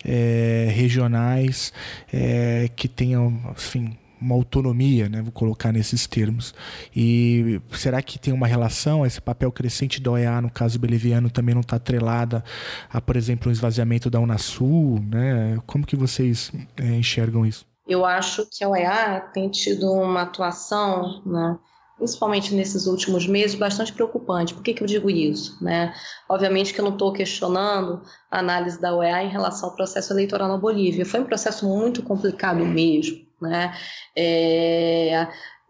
é, regionais é, que tenham, enfim, uma autonomia, né? vou colocar nesses termos. E será que tem uma relação, esse papel crescente da OEA, no caso boliviano, também não está atrelada a, por exemplo, o esvaziamento da Unasul? Né? Como que vocês é, enxergam isso? Eu acho que a OEA tem tido uma atuação né, principalmente nesses últimos meses, bastante preocupante. Por que, que eu digo isso? Né? Obviamente que eu não estou questionando a análise da OEA em relação ao processo eleitoral na Bolívia. Foi um processo muito complicado mesmo. Né? É,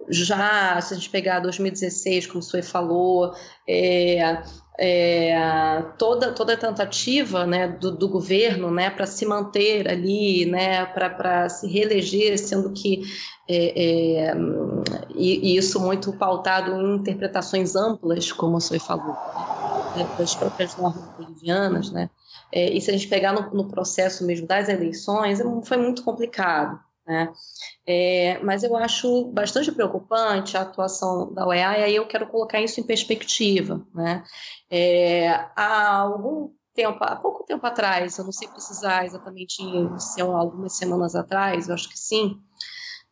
já, se a gente pegar 2016, como o Sue falou, é, é, toda, toda a tentativa né, do, do governo né, para se manter ali, né, para se reeleger, sendo que é, é, e, e, isso muito pautado em interpretações amplas, como o senhor falou, né, das próprias normas bolivianas, né? É, e se a gente pegar no, no, processo mesmo das eleições, foi muito complicado. Né? É, mas eu acho bastante preocupante a atuação da OEA, e aí eu quero colocar isso em perspectiva. Né? É, há algum tempo, há pouco tempo atrás, eu não sei precisar exatamente se é algumas semanas atrás, eu acho que sim,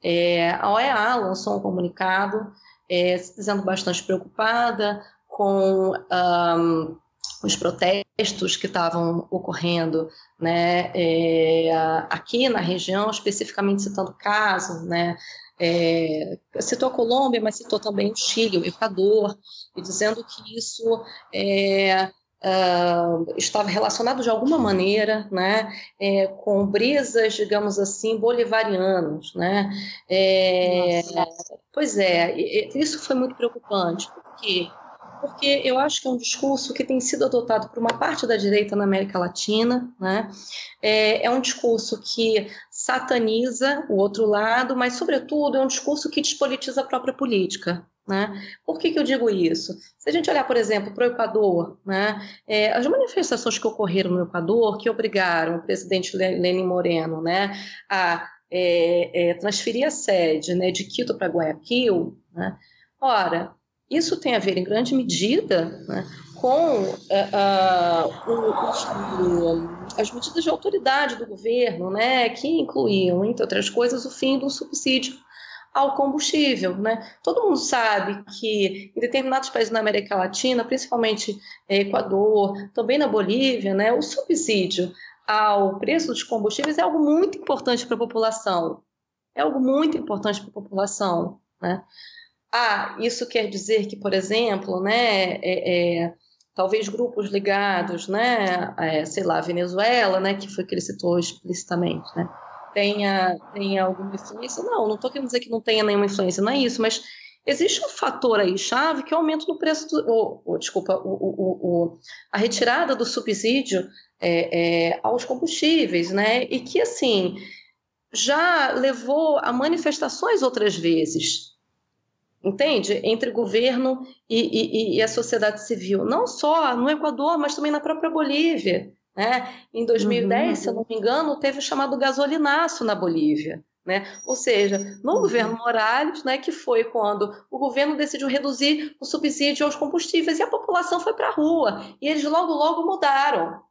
é, a OEA lançou um comunicado é, dizendo bastante preocupada com um, os protestos que estavam ocorrendo né, é, aqui na região, especificamente citando o caso, né, é, citou a Colômbia, mas citou também o Chile, o Equador, e dizendo que isso é, uh, estava relacionado de alguma maneira né, é, com brisas, digamos assim, bolivarianas. Né? É, pois é, isso foi muito preocupante, porque porque eu acho que é um discurso que tem sido adotado por uma parte da direita na América Latina, né? É, é, um discurso que sataniza o outro lado, mas, sobretudo, é um discurso que despolitiza a própria política. Né? Por que, que eu digo isso? Se a gente olhar, por exemplo, para o Equador, né, é, as manifestações que ocorreram no Equador, que obrigaram o presidente Lenin Moreno né, a é, é, transferir a sede né, de Quito para Guayaquil, né, ora, isso tem a ver, em grande medida, né, com uh, uh, as medidas de autoridade do governo, né, que incluíam, entre outras coisas, o fim do subsídio ao combustível. Né? Todo mundo sabe que em determinados países na América Latina, principalmente é, Equador, também na Bolívia, né, o subsídio ao preço dos combustíveis é algo muito importante para a população. É algo muito importante para a população. Né? Ah, isso quer dizer que, por exemplo, né, é, é, talvez grupos ligados, né, a, sei lá, a Venezuela, né, que foi que ele citou explicitamente, né, tenha, tenha alguma influência. Não, não estou querendo dizer que não tenha nenhuma influência, não é isso, mas existe um fator aí chave que é o aumento do preço, do, desculpa, o, o, o, a retirada do subsídio é, é, aos combustíveis, né? E que, assim, já levou a manifestações outras vezes, entende? Entre governo e, e, e a sociedade civil, não só no Equador, mas também na própria Bolívia. Né? Em 2010, uhum. se eu não me engano, teve o chamado gasolinaço na Bolívia. Né? Ou seja, no uhum. governo Morales, né, que foi quando o governo decidiu reduzir o subsídio aos combustíveis e a população foi para a rua. E eles logo, logo mudaram.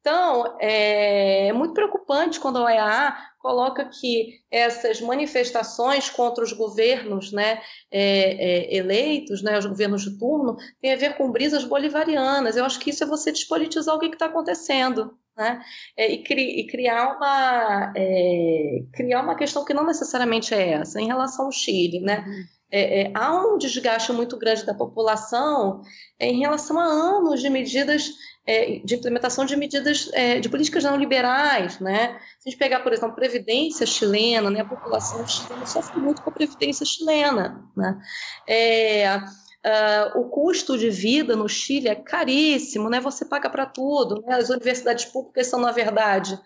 Então, é muito preocupante quando a OEA coloca que essas manifestações contra os governos né, é, é, eleitos, né, os governos de turno, tem a ver com brisas bolivarianas. Eu acho que isso é você despolitizar o que está acontecendo. Né? É, e, cri, e, criar, uma, é, criar uma questão que não necessariamente é essa, em relação ao Chile. Né? Uhum. É, é, há um desgaste muito grande da população em relação a anos de medidas é, de implementação de medidas é, de políticas não liberais, né? Se a gente pegar, por exemplo, a previdência chilena, né, a população chilena sofre muito com a previdência chilena, né? É, uh, o custo de vida no Chile é caríssimo, né? Você paga para tudo, né? As universidades públicas são, na verdade,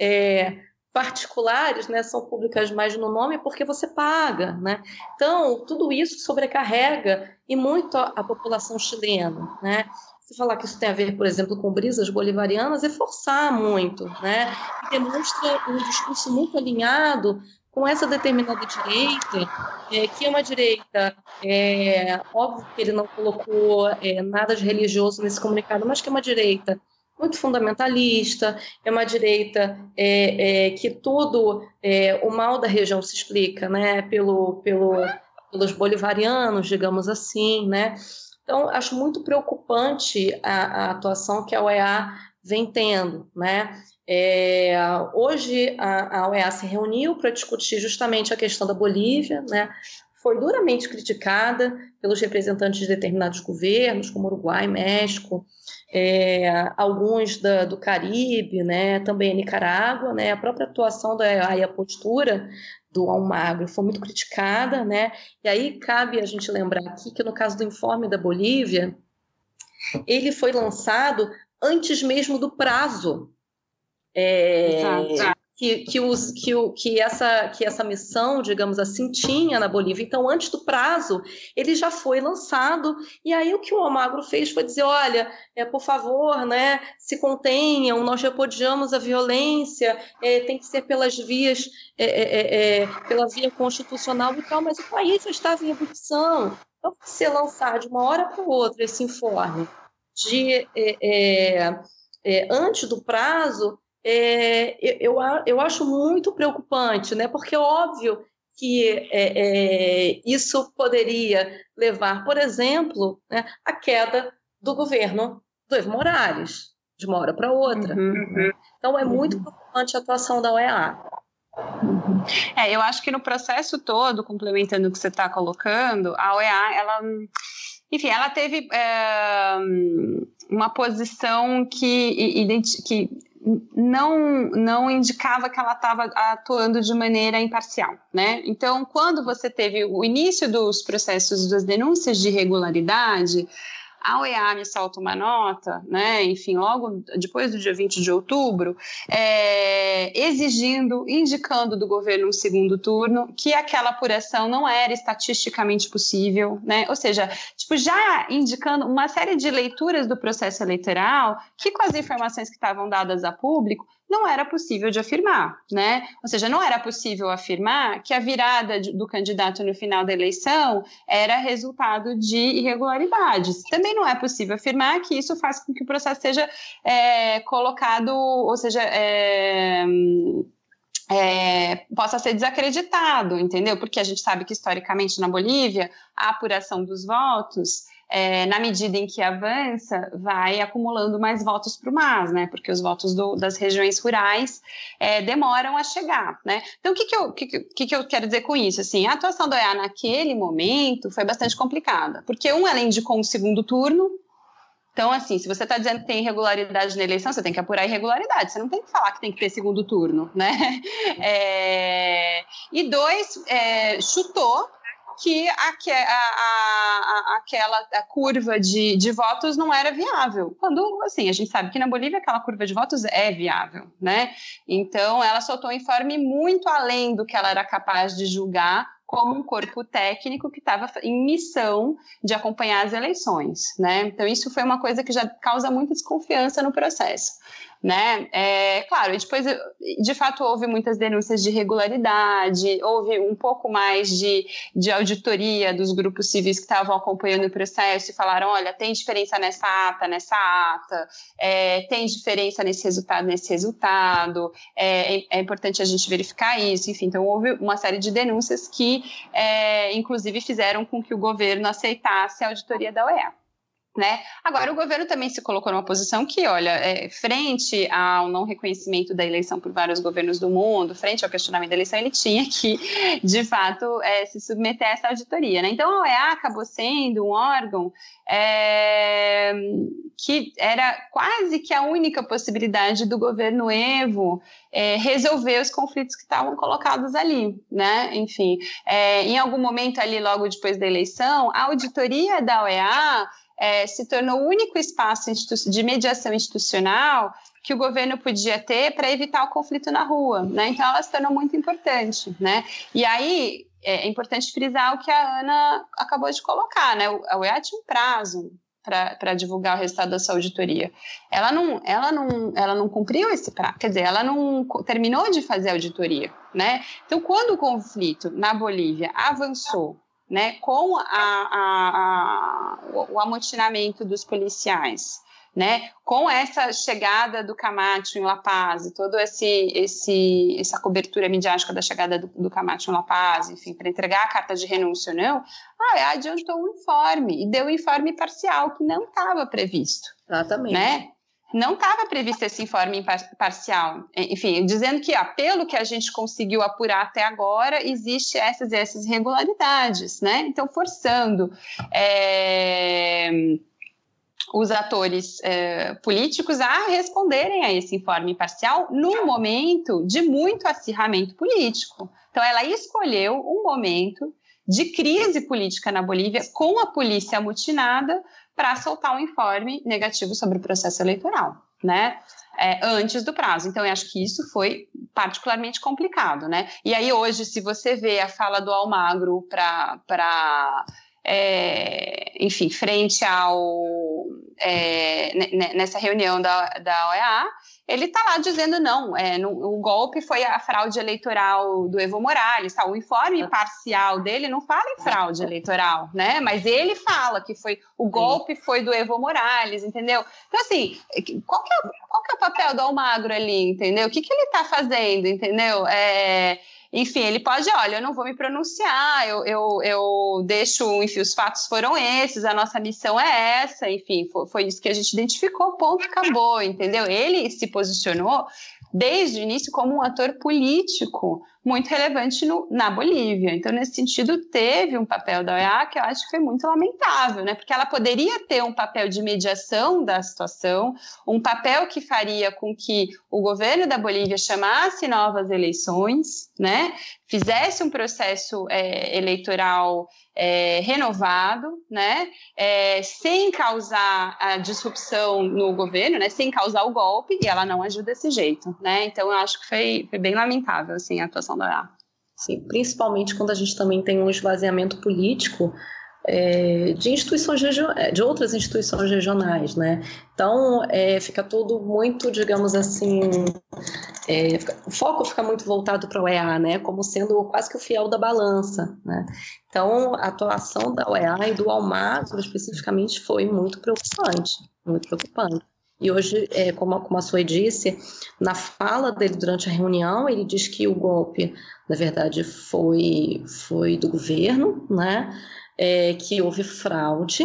é, particulares, né, são públicas mais no nome porque você paga, né? Então, tudo isso sobrecarrega e muito a, a população chilena, né? Se falar que isso tem a ver, por exemplo, com brisas bolivarianas, é forçar muito, né? E demonstra um discurso muito alinhado com essa determinada direita, é, que é uma direita, é, óbvio que ele não colocou é, nada de religioso nesse comunicado, mas que é uma direita muito fundamentalista, é uma direita é, é, que tudo, é, o mal da região se explica né, pelo, pelo, pelos bolivarianos, digamos assim, né? Então, acho muito preocupante a, a atuação que a OEA vem tendo, né? É, hoje a, a OEA se reuniu para discutir justamente a questão da Bolívia, né? Foi duramente criticada pelos representantes de determinados governos, como Uruguai, México, é, alguns da, do Caribe, né? Também a Nicarágua, né? A própria atuação da e a postura do Almagro foi muito criticada, né? E aí cabe a gente lembrar aqui que no caso do informe da Bolívia, ele foi lançado antes mesmo do prazo. É, que, que, os, que, o, que, essa, que essa missão, digamos assim, tinha na Bolívia. Então, antes do prazo, ele já foi lançado. E aí o que o Almagro fez foi dizer: olha, é, por favor, né, se contenham, nós repudiamos a violência, é, tem que ser pelas vias, é, é, é, é pela via constitucional e tal, mas o país já estava em ebulição. Então, se lançar de uma hora para outra esse informe de antes do prazo é, eu, eu acho muito preocupante, né? porque é óbvio que é, é, isso poderia levar, por exemplo, né, à queda do governo do Evo Morales, de uma hora para outra. Uhum, uhum. Então, é muito uhum. preocupante a atuação da OEA. É, eu acho que no processo todo, complementando o que você está colocando, a OEA, ela, enfim, ela teve é, uma posição que, que não, não indicava que ela estava atuando de maneira imparcial, né? Então, quando você teve o início dos processos das denúncias de irregularidade, a OEA me solta uma nota, né, enfim, logo depois do dia 20 de outubro, é, exigindo, indicando do governo um segundo turno, que aquela apuração não era estatisticamente possível, né, ou seja, tipo, já indicando uma série de leituras do processo eleitoral que com as informações que estavam dadas a público, não era possível de afirmar, né? Ou seja, não era possível afirmar que a virada do candidato no final da eleição era resultado de irregularidades. Também não é possível afirmar que isso faz com que o processo seja é, colocado, ou seja, é, é, possa ser desacreditado, entendeu? Porque a gente sabe que historicamente na Bolívia a apuração dos votos é, na medida em que avança, vai acumulando mais votos para o MAS, né? Porque os votos do, das regiões rurais é, demoram a chegar, né? Então, o que, que, eu, que, que, que eu quero dizer com isso? Assim, a atuação do EA naquele momento foi bastante complicada, porque um, ela indicou um segundo turno, então, assim, se você está dizendo que tem irregularidade na eleição, você tem que apurar irregularidade. Você não tem que falar que tem que ter segundo turno, né? É... E dois, é, chutou que a, a, a, aquela a curva de, de votos não era viável. Quando, assim, a gente sabe que na Bolívia aquela curva de votos é viável, né? Então, ela soltou um informe muito além do que ela era capaz de julgar como um corpo técnico que estava em missão de acompanhar as eleições, né? Então isso foi uma coisa que já causa muita desconfiança no processo né? É, claro, e depois, de fato, houve muitas denúncias de irregularidade, houve um pouco mais de, de auditoria dos grupos civis que estavam acompanhando o processo e falaram, olha, tem diferença nessa ata, nessa ata, é, tem diferença nesse resultado, nesse resultado, é, é, importante a gente verificar isso, enfim, então houve uma série de denúncias que, é, inclusive, fizeram com que o governo aceitasse a auditoria da OEA. Né? Agora, o governo também se colocou numa posição que, olha, é, frente ao não reconhecimento da eleição por vários governos do mundo, frente ao questionamento da eleição, ele tinha que, de fato, é, se submeter a essa auditoria. Né? Então, a OEA acabou sendo um órgão é, que era quase que a única possibilidade do governo Evo é, resolver os conflitos que estavam colocados ali, né? Enfim, é, em algum momento ali, logo depois da eleição, a auditoria da OEA é, se tornou o único espaço de mediação institucional que o governo podia ter para evitar o conflito na rua, né? Então ela se tornou muito importante, né? E aí é importante frisar o que a Ana acabou de colocar, né? A UEA tinha um prazo para divulgar o resultado da sua auditoria. Ela não, ela não, ela não cumpriu esse prazo, quer dizer, ela não terminou de fazer a auditoria, né? Então, quando o conflito na Bolívia avançou né, com a, a, a, o amotinamento dos policiais, né, com essa chegada do Camacho em La Paz e toda esse, esse, essa cobertura midiática da chegada do, do Camacho em La Paz, enfim, para entregar a carta de renúncia ou não, ah, adiantou o informe e deu o informe parcial que não estava previsto. Exatamente. Né? Não estava previsto esse informe parcial. Enfim, dizendo que, ó, pelo que a gente conseguiu apurar até agora, existe essas essas irregularidades, né? Então, forçando é, os atores é, políticos a responderem a esse informe parcial num momento de muito acirramento político. Então, ela escolheu um momento de crise política na Bolívia, com a polícia amutinada, para soltar um informe negativo sobre o processo eleitoral, né? É, antes do prazo. Então, eu acho que isso foi particularmente complicado, né? E aí, hoje, se você vê a fala do Almagro para. É, enfim, frente ao. É, nessa reunião da, da OEA, ele está lá dizendo não, é, no, o golpe foi a fraude eleitoral do Evo Morales, tá? o informe ah. parcial dele não fala em fraude eleitoral, né? Mas ele fala que foi o golpe foi do Evo Morales, entendeu? Então assim, qual que é, qual que é o papel do Almagro ali, entendeu? O que, que ele está fazendo, entendeu? É, enfim, ele pode, olha, eu não vou me pronunciar, eu, eu, eu deixo, enfim, os fatos foram esses, a nossa missão é essa, enfim, foi, foi isso que a gente identificou, ponto, acabou, entendeu? Ele se posicionou desde o início como um ator político muito relevante no, na Bolívia. Então, nesse sentido, teve um papel da OEA que eu acho que foi muito lamentável, né? Porque ela poderia ter um papel de mediação da situação, um papel que faria com que o governo da Bolívia chamasse novas eleições, né? Fizesse um processo é, eleitoral é, renovado, né? É, sem causar a disrupção no governo, né? Sem causar o golpe, e ela não agiu desse jeito, né? Então, eu acho que foi, foi bem lamentável, assim, a atuação da OEA. Sim, principalmente quando a gente também tem um esvaziamento político é, de instituições é, de outras instituições regionais, né? Então é, fica tudo muito, digamos assim, é, o foco fica muito voltado para o EA, né? Como sendo quase que o fiel da balança, né? Então a atuação da OEA e do Almagro especificamente foi muito preocupante, muito preocupante. E hoje, é, como, como a Sue disse, na fala dele durante a reunião, ele diz que o golpe, na verdade, foi, foi do governo, né? É, que houve fraude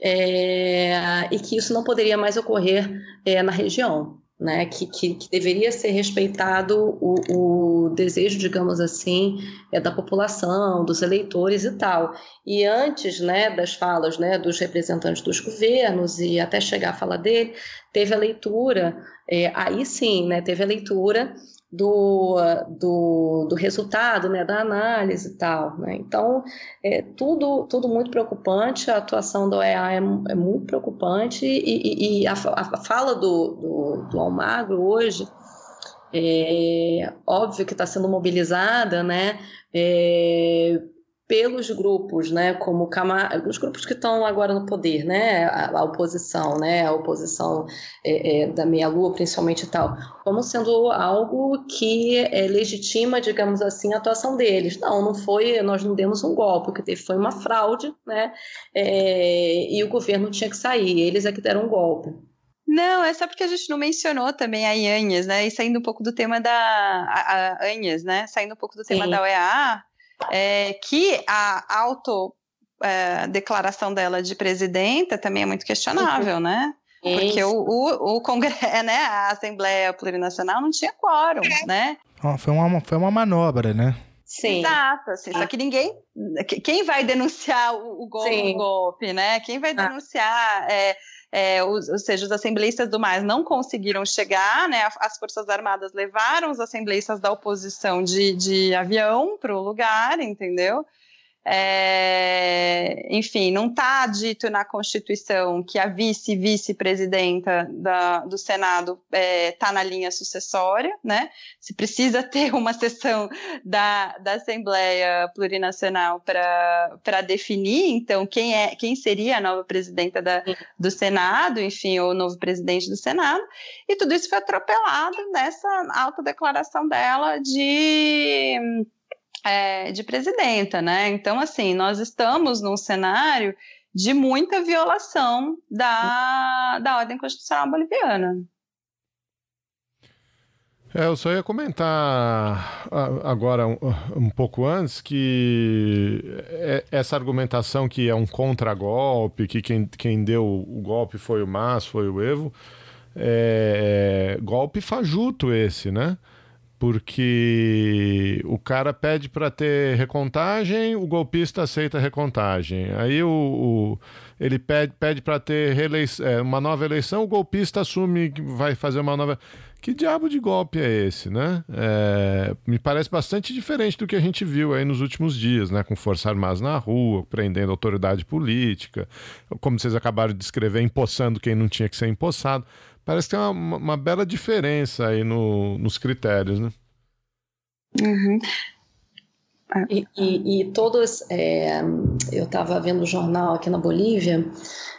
é, e que isso não poderia mais ocorrer é, na região né, que, que, que, deveria ser respeitado o, o, desejo, digamos assim, é, da população, dos eleitores e tal. E antes né, das falas né, dos representantes dos governos e até chegar a fala dele, teve a leitura, é, aí sim, né, teve a leitura do, do, do resultado, né, da análise e tal. Né? Então, é tudo, tudo muito preocupante, a atuação da OEA é, é muito preocupante e, e, e a, a, fala do, do, do Almagro hoje é óbvio que está sendo mobilizada, né, é, pelos grupos, né, como Camar os grupos que estão agora no poder, né, a, a oposição, né, a oposição é, é, da meia-lua, principalmente e tal, como sendo algo que é, legitima, digamos assim, a atuação deles. Não, não foi, nós não demos um golpe, o que teve foi uma fraude, né, é, e o governo tinha que sair, eles é que deram um golpe. Não, é só porque a gente não mencionou também a Anhas, né? E saindo um pouco do tema da a, a Anhas, né? Saindo um pouco do tema Sim. da OEA, é, que a auto é, declaração dela de presidenta também é muito questionável, uhum. né? Porque o, o, o Congresso, né, a Assembleia Plurinacional não tinha quórum, né? foi, uma, foi uma manobra, né? Sim. Exato, assim, só que ninguém. Quem vai denunciar o, o golpe, o golpe, né? Quem vai ah. denunciar. Ah. É, é, os, ou seja, os assembleístas do mais não conseguiram chegar, né? As Forças Armadas levaram os assembleístas da oposição de, de avião para o lugar, entendeu? É, enfim, não está dito na Constituição que a vice-vice-presidenta do Senado está é, tá na linha sucessória, né? Se precisa ter uma sessão da, da Assembleia Plurinacional para definir, então, quem, é, quem seria a nova presidenta da, do Senado, enfim, ou o novo presidente do Senado, e tudo isso foi atropelado nessa autodeclaração dela de é, de presidenta, né? Então, assim, nós estamos num cenário de muita violação da, da ordem constitucional boliviana. É, eu só ia comentar agora um, pouco antes que é, essa argumentação que é um contragolpe, que quem, quem deu o golpe foi o MAS, foi o Evo, é, é golpe fajuto esse, né? Porque o cara pede para ter recontagem, o golpista aceita a recontagem. Aí o, o ele pede, pede para ter é, uma nova eleição, o golpista assume que vai fazer uma nova. Que diabo de golpe é esse, né? É, me parece bastante diferente do que a gente viu aí nos últimos dias, né? Com força armada na rua, prendendo autoridade política, como vocês acabaram de descrever, empossando quem não tinha que ser empossado. Parece que tem uma, uma bela diferença aí no, nos critérios, né? Uhum. E, e, e, todos, é, eu estava vendo o jornal aqui na Bolívia,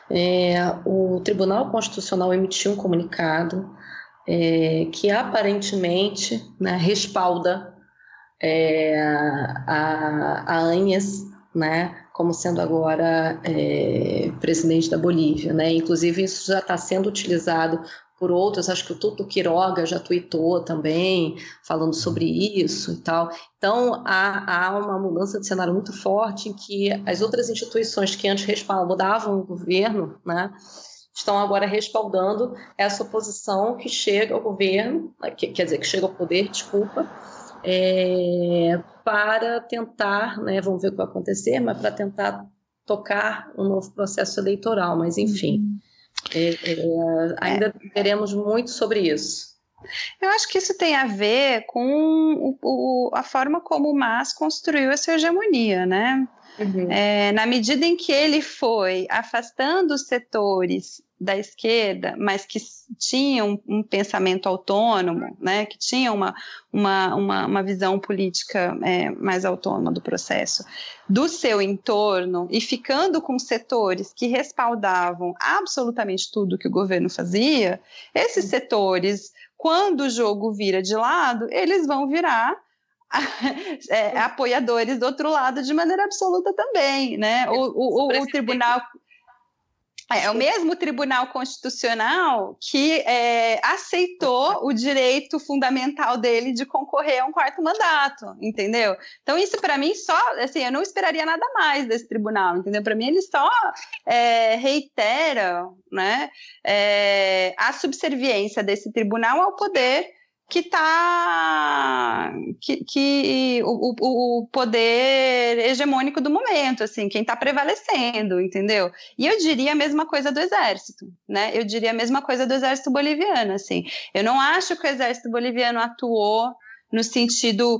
é, o Tribunal Constitucional emitiu um comunicado é, que aparentemente né, respalda é, a, a Anhas, né, como sendo agora é, presidente da Bolívia, né? Inclusive isso já está sendo utilizado por outros, acho que o Tuto Quiroga já tweetou também, falando sobre isso e tal. Então, há, há uma mudança de cenário muito forte em que as outras instituições que antes respaldavam o governo, né, estão agora respaldando essa oposição que chega ao governo, que, quer dizer, que chega ao poder, desculpa, é, para tentar, né, vamos ver o que vai acontecer, mas para tentar tocar um novo processo eleitoral. Mas, enfim, é, é, ainda veremos muito sobre isso. Eu acho que isso tem a ver com o, o, a forma como o Mas construiu essa hegemonia, né? Uhum. É, na medida em que ele foi afastando os setores da esquerda, mas que tinham um, pensamento autônomo, né, que tinham uma, uma, uma, uma visão política é, mais autônoma do processo, do seu entorno e ficando com setores que respaldavam absolutamente tudo que o governo fazia, esses setores, quando o jogo vira de lado, eles vão virar é, apoiadores do outro lado de maneira absoluta também, né? O, o, o, o tribunal é, é o mesmo Tribunal Constitucional que é, aceitou o direito fundamental dele de concorrer a um quarto mandato, entendeu? Então, isso para mim só, assim, eu não esperaria nada mais desse tribunal, entendeu? Para mim, ele só é, reitera né, é, a subserviência desse tribunal ao poder que está que, que o, o, poder hegemônico do momento, assim, quem está prevalecendo, entendeu? E eu diria a mesma coisa do exército, né? Eu diria a mesma coisa do exército boliviano, assim. Eu não acho que o exército boliviano atuou no sentido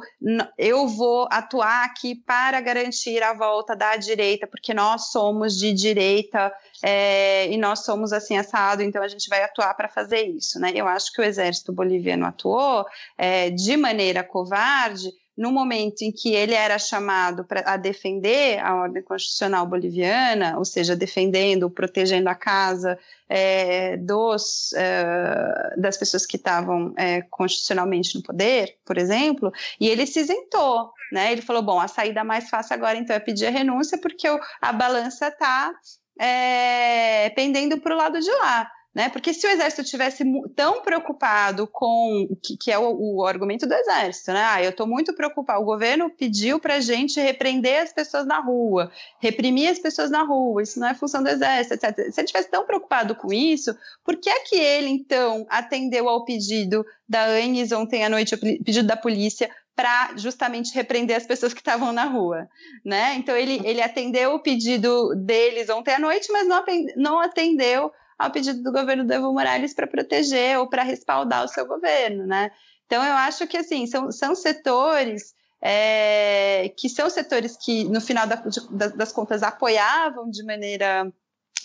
eu vou atuar aqui para garantir a volta da direita, porque nós somos de direita é, e nós somos assim assado, então a gente vai atuar para fazer isso, né? Eu acho que o exército boliviano atuou é, de maneira covarde no momento em que ele era chamado pra, a defender a ordem constitucional boliviana, ou seja, defendendo, protegendo a casa é, dos, é, das pessoas que estavam é, constitucionalmente no poder, por exemplo, e ele se isentou. Né? Ele falou: bom, a saída mais fácil agora então é pedir a renúncia, porque a balança está é, pendendo para o lado de lá. Né? Porque se o exército tivesse tão preocupado com que, que é o, o, argumento do exército, né? Ah, eu estou muito preocupado. O governo pediu para a gente repreender as pessoas na rua, reprimir as pessoas na rua. Isso não é função do exército, etc. Se ele tivesse tão preocupado com isso, por que é que ele então atendeu ao pedido da ANES ontem à noite, o pedido da polícia para justamente repreender as pessoas que estavam na rua, né? Então ele, ele atendeu o pedido deles ontem à noite, mas não, não atendeu ao pedido do governo do Evo Morales para proteger ou para respaldar o seu governo, né? Então eu acho que assim são, são setores é, que são setores que no final da, de, das contas apoiavam de maneira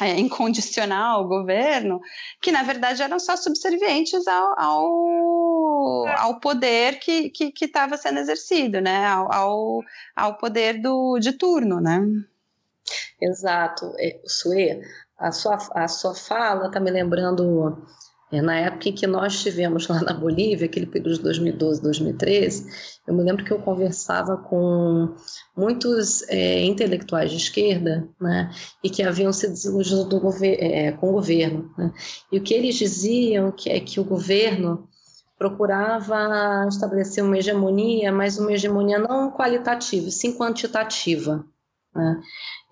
é, incondicional o governo, que na verdade eram só subservientes ao, ao, ao poder que estava sendo exercido, né? Ao, ao, ao, poder do, de turno, né? Exato. É, Sue, a sua, a sua fala está me lembrando é, na época em que nós tivemos lá na Bolívia, aquele período de 2012, 2013, eu me lembro que eu conversava com muitos é, intelectuais de esquerda, né, e que haviam se desiludido é, com o governo. Né, e o que eles diziam que é que o governo procurava estabelecer uma hegemonia, mas uma hegemonia não qualitativa, sim quantitativa né?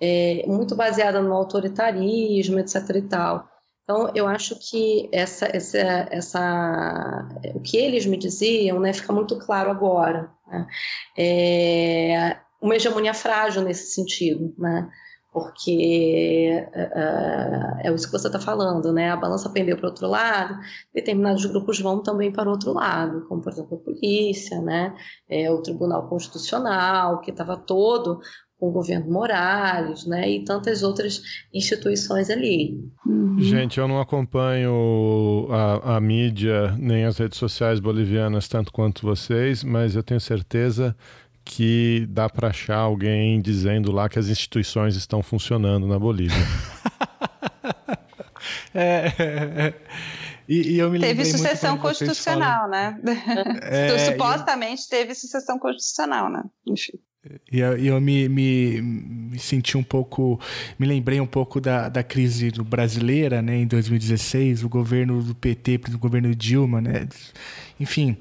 É, muito baseada no autoritarismo, etc. e tal. Então, eu acho que essa, essa, essa, o que eles me diziam né, fica muito claro agora. Né? É uma hegemonia frágil nesse sentido, né? porque uh, é isso que você está falando, né? A balança pendeu para outro lado, determinados grupos vão também para o outro lado, como por exemplo a polícia, né? É, o Tribunal Constitucional, que estava todo com o governo Morales, né, e tantas outras instituições ali. Uhum. Gente, eu não acompanho a, a, mídia nem as redes sociais bolivianas tanto quanto vocês, mas eu tenho certeza que dá para achar alguém dizendo lá que as instituições estão funcionando na Bolívia. é, é, é. E, e, eu me teve sucessão constitucional, né? É, Supostamente teve sucessão constitucional, né? Enfim. E eu, me, me, me, senti um pouco, me lembrei um pouco da, da crise brasileira, né, em 2016, o governo do PT, o governo Dilma, né, enfim,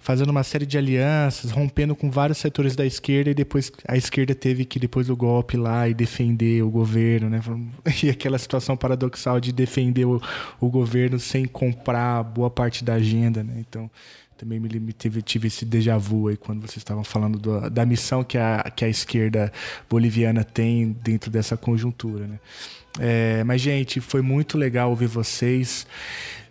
fazendo uma série de alianças, rompendo com vários setores da esquerda e depois a esquerda teve que depois do golpe lá e defender o governo, né, e aquela situação paradoxal de defender o, o governo sem comprar boa parte da agenda, né, então também me tive, tive esse déjà vu aí quando vocês estavam falando do, da missão que a, que a esquerda boliviana tem dentro dessa conjuntura. Né? É, mas, gente, foi muito legal ouvir vocês.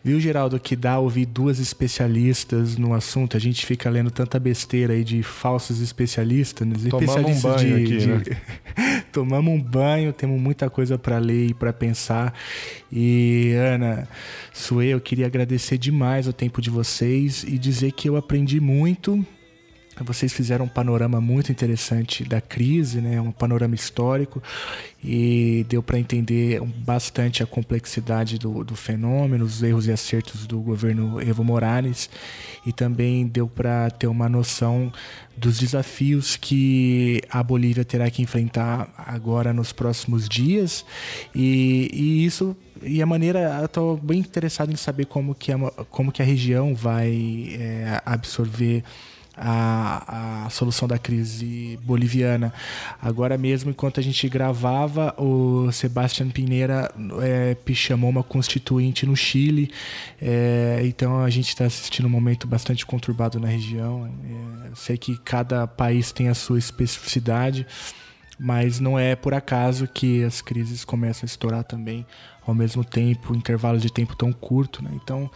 Viu, Geraldo, que dá ouvir duas especialistas no assunto. A gente fica lendo tanta besteira aí de falsos especialistas. Né? Tomamos um banho de, aqui, de... Né? Tomamos um banho, temos muita coisa para ler e para pensar. E, Ana, Sue, eu queria agradecer demais o tempo de vocês e dizer que eu aprendi muito vocês fizeram um panorama muito interessante da crise, né? um panorama histórico, e deu para entender bastante a complexidade do, do, fenômeno, os erros e acertos do governo Evo Morales, e também deu para ter uma noção dos desafios que a Bolívia terá que enfrentar agora nos próximos dias, e, e isso e a maneira, eu estou bem interessado em saber como que a, como que a região vai é, absorver a, a solução da crise boliviana. Agora mesmo, enquanto a gente gravava, o Sebastião Pineira é, chamou uma constituinte no Chile. É, então a gente está assistindo um momento bastante conturbado na região. É, sei que cada país tem a sua especificidade, mas não é por acaso que as crises começam a estourar também ao mesmo tempo, intervalo de tempo tão curto. Né? Então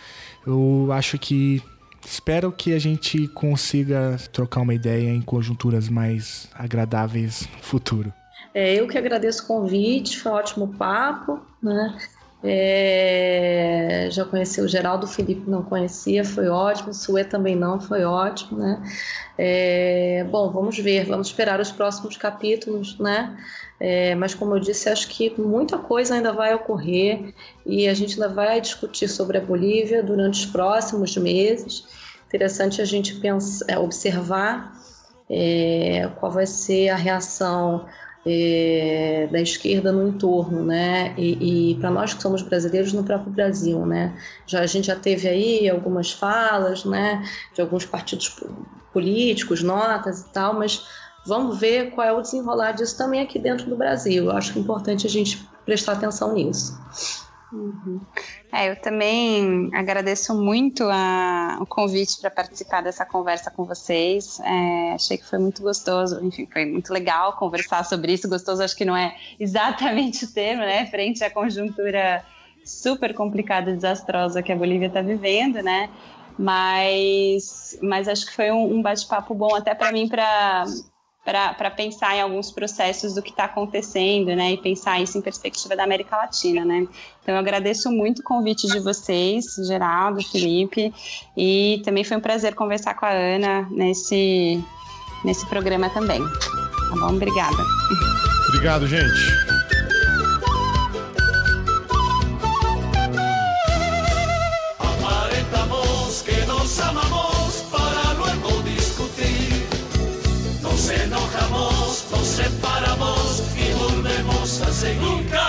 eu acho que Espero que a gente consiga trocar uma ideia em conjunturas mais agradáveis no futuro. É, eu que agradeço o convite, foi um ótimo papo, né? É, já conheci o Geraldo, Felipe não conhecia, foi ótimo, o Sue também não, foi ótimo, né? É, bom, vamos ver, vamos esperar os próximos capítulos, né? É, mas como eu disse, acho que muita coisa ainda vai ocorrer e a gente ainda vai discutir sobre a Bolívia durante os próximos meses. Interessante a gente pensar, é, observar é, qual vai ser a reação é, da esquerda no entorno, né? E, e para nós que somos brasileiros no próprio Brasil, né? Já a gente já teve aí algumas falas, né? De alguns partidos políticos, notas e tal, mas Vamos ver qual é o desenrolar disso também aqui dentro do Brasil. Eu acho que é importante a gente prestar atenção nisso. Uhum. É, eu também agradeço muito a, o convite para participar dessa conversa com vocês. É, achei que foi muito gostoso, enfim, foi muito legal conversar sobre isso. Gostoso, acho que não é exatamente o termo, né? Frente à conjuntura super complicada e desastrosa que a Bolívia está vivendo, né? Mas, mas acho que foi um, um bate-papo bom até para mim para para pensar em alguns processos do que está acontecendo, né, e pensar isso em perspectiva da América Latina, né. Então eu agradeço muito o convite de vocês, Geraldo, Felipe, e também foi um prazer conversar com a Ana nesse nesse programa também. Tá bom? Obrigada. Obrigado, gente. Nunca